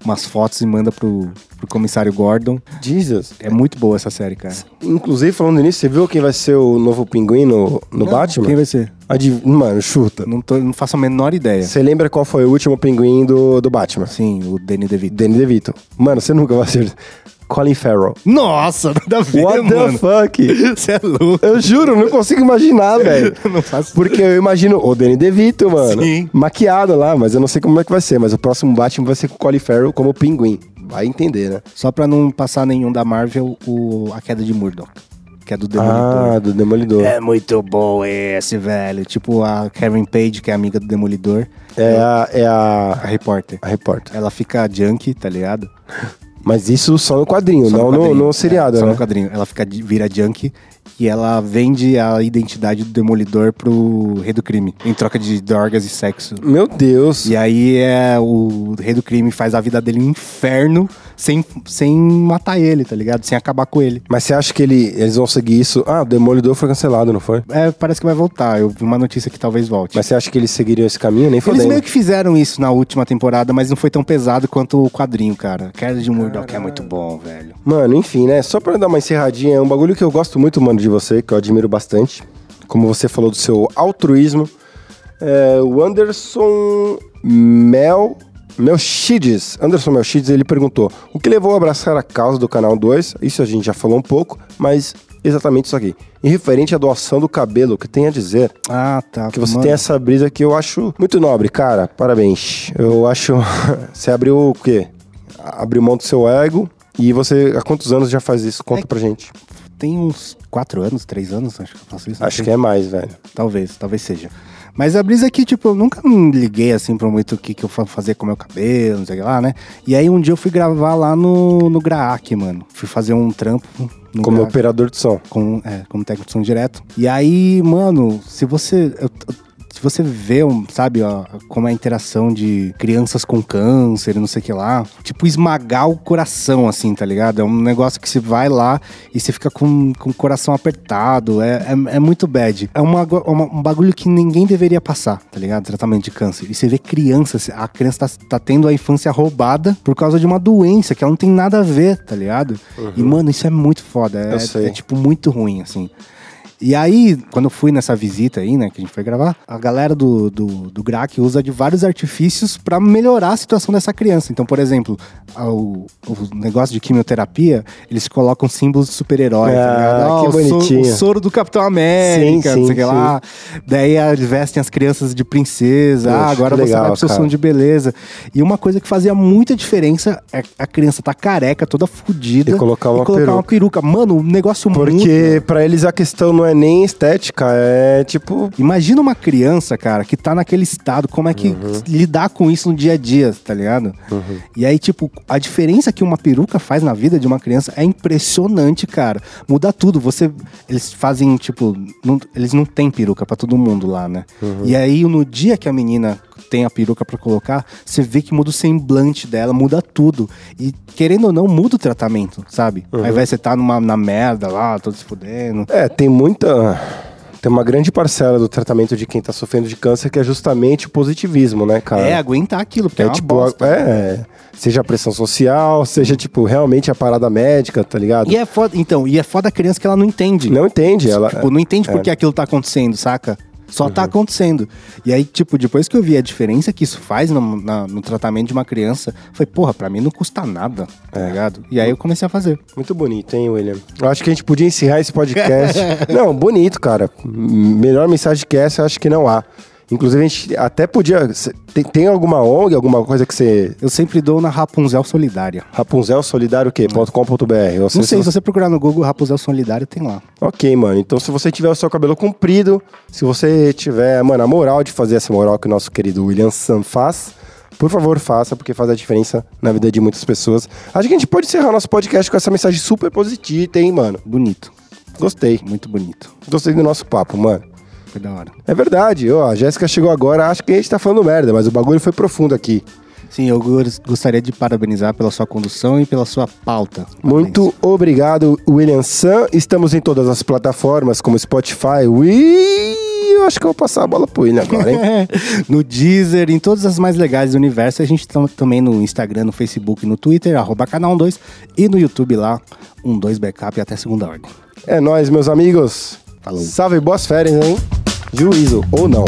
umas fotos e manda pro, pro comissário Gordon. Jesus. É muito boa essa série, cara. Inclusive, falando nisso, você viu quem vai ser o novo pinguim no, no Batman? Quem vai ser? Adiv- Mano, chuta. Não, tô- não faço a menor ideia. Você lembra qual foi o último pinguim do, do Batman? Sim, o Danny DeVito. Danny DeVito. Mano, você nunca vai ser. Colin Farrell. Nossa, nada a ver, What the mano. fuck? Você é louco. Eu juro, não consigo imaginar, velho. Não faço Porque eu imagino o Danny DeVito, mano. Sim. Maquiado lá, mas eu não sei como é que vai ser. Mas o próximo Batman vai ser com o Colin Farrell como pinguim. Vai entender, né? Só pra não passar nenhum da Marvel, o, a queda de Murdoch. Que é do Demolidor. Ah, do Demolidor. É muito bom esse, velho. Tipo a Karen Page, que é amiga do Demolidor. É a, é A a, repórter. a repórter. Ela fica junkie, tá ligado? Mas isso só no quadrinho, Só não no, no seriado, é, Só né? no quadrinho. Ela fica, vira junkie e ela vende a identidade do Demolidor pro Rei do Crime, em troca de drogas e sexo. Meu Deus. E aí é o Rei do Crime faz a vida dele um inferno sem, sem matar ele, tá ligado? Sem acabar com ele. Mas você acha que ele, eles vão seguir isso? Ah, o Demolidor foi cancelado, não foi? É, parece que vai voltar. Eu vi uma notícia que talvez volte. Mas você acha que eles seguiriam esse caminho? Nem Eles fodendo. meio que fizeram isso na última temporada, mas não foi tão pesado quanto o quadrinho, cara. Queda de Murdoch é muito bom, velho. Mano, enfim, né? Só pra dar uma encerradinha, é um bagulho que eu gosto muito, mano, de você, que eu admiro bastante. Como você falou do seu altruísmo. É, o Anderson Mel. Melchides, Anderson Melchides, ele perguntou: o que levou a abraçar a causa do canal 2? Isso a gente já falou um pouco, mas exatamente isso aqui. Em referente à doação do cabelo, o que tem a dizer? Ah, tá. Que você Mano, tem essa brisa que eu acho muito nobre, cara. Parabéns. Eu acho. você abriu o quê? Abriu mão do seu ego. E você, há quantos anos já faz isso? Conta É- pra gente. Tem uns quatro anos, três anos, acho que eu faço isso. Acho que é mais, velho. Talvez, talvez seja. Mas a brisa é que, tipo, eu nunca me liguei assim pra muito o que, que eu fa- fazia com o meu cabelo, não sei lá, né? E aí um dia eu fui gravar lá no, no Graac, mano. Fui fazer um trampo no Como Graac, operador de som. com, é, como técnico de som direto. E aí, mano, se você. eu- eu- se você vê, um, sabe, ó, como é a interação de crianças com câncer não sei o que lá, tipo, esmagar o coração, assim, tá ligado? É um negócio que você vai lá e você fica com, com o coração apertado. É, é, é muito bad. É uma, uma- um bagulho que ninguém deveria passar, tá ligado? Tratamento de câncer. E você vê crianças, a criança tá, tá tendo a infância roubada por causa de uma doença que ela não tem nada a ver, tá ligado? E, mano, isso é muito foda. É, é, tipo, muito ruim, assim. E aí, quando eu fui nessa visita aí, né, que a gente foi gravar, a galera do, do, do GRAC usa de vários artifícios pra melhorar a situação dessa criança. Então, por exemplo, o, o negócio de quimioterapia, eles colocam símbolos de super-herói, tá Ah? Ah, que bonitinho. O soro do Capitão América, Sim, não sei o que lá. Daí ah, eles vestem as crianças de princesa. Poxa, ah, agora que você legal, vai pro seu cara. som de beleza. E uma coisa que fazia muita diferença é a criança tá careca, toda fodida. E colocar uma colocar uma peruca. Mano, o negócio muda. Porque pra eles a questão não é nem estética, é tipo. Imagina uma criança, cara, que tá naquele estado, como é que lidar com isso no dia a dia, tá ligado? E aí, tipo, a diferença que uma peruca faz na vida de uma criança é impressionante, cara. Muda tudo. Você. Eles fazem, tipo. não- eles não têm peruca pra todo mundo lá, né? E aí, no dia que a menina tem a peruca pra colocar, você vê que muda o semblante dela, muda tudo. E querendo ou não, muda o tratamento, sabe? Ao invés de você tá numa, na merda lá, todo se fudendo. É, tem muita. Tem uma grande parcela do tratamento de quem tá sofrendo de câncer que é justamente o positivismo, né, cara? É, aguentar aquilo, porque é, É tipo, bosta. é, seja a pressão social, seja tipo realmente a parada médica, tá ligado? E é foda, então, e é foda a criança que ela não entende. Não entende, ela. Tipo, não entende é. que aquilo tá acontecendo, saca? Só Uhum. tá acontecendo. E aí, tipo, depois que eu vi a diferença que isso faz no, na- no tratamento de uma criança, foi, porra, pra mim não custa nada, tá É. ligado? E aí eu comecei a fazer. Muito bonito, hein, William? Eu acho que a gente podia encerrar esse podcast. não, bonito, cara. Melhor mensagem que essa, eu acho que não há. Inclusive, a gente até podia. Tem, tem alguma ONG, alguma coisa que você. Eu sempre dou na Rapunzel Solidária. Rapunzel Solidário o quê? .com.br. Não sei, se se você procurar no Google Rapunzel Solidário, tem lá. Ok, mano. Então, se você tiver o seu cabelo comprido, se você tiver, mano, a moral de fazer essa moral que o nosso querido William Sam faz, por favor, faça, porque faz a diferença na vida de muitas pessoas. Acho que a gente pode encerrar nosso podcast com essa mensagem super positiva, hein, mano? Bonito. Gostei. Muito bonito. Gostei do nosso papo, mano. Foi da hora. É verdade, ó, a Jéssica chegou agora, acho que a gente tá falando merda, mas o bagulho foi profundo aqui. Sim, eu gos- gostaria de parabenizar pela sua condução e pela sua pauta. Muito obrigado, William Sam. Estamos em todas as plataformas, como Spotify. Ui, eu acho que eu vou passar a bola pro William agora, hein? no Deezer, em todas as mais legais do universo. A gente tá também no Instagram, no Facebook, no Twitter, arroba canal 12 e no YouTube lá, 12 Backup até segunda ordem. É nóis, meus amigos. Falou. Salve, boas férias, hein? juízo ou não.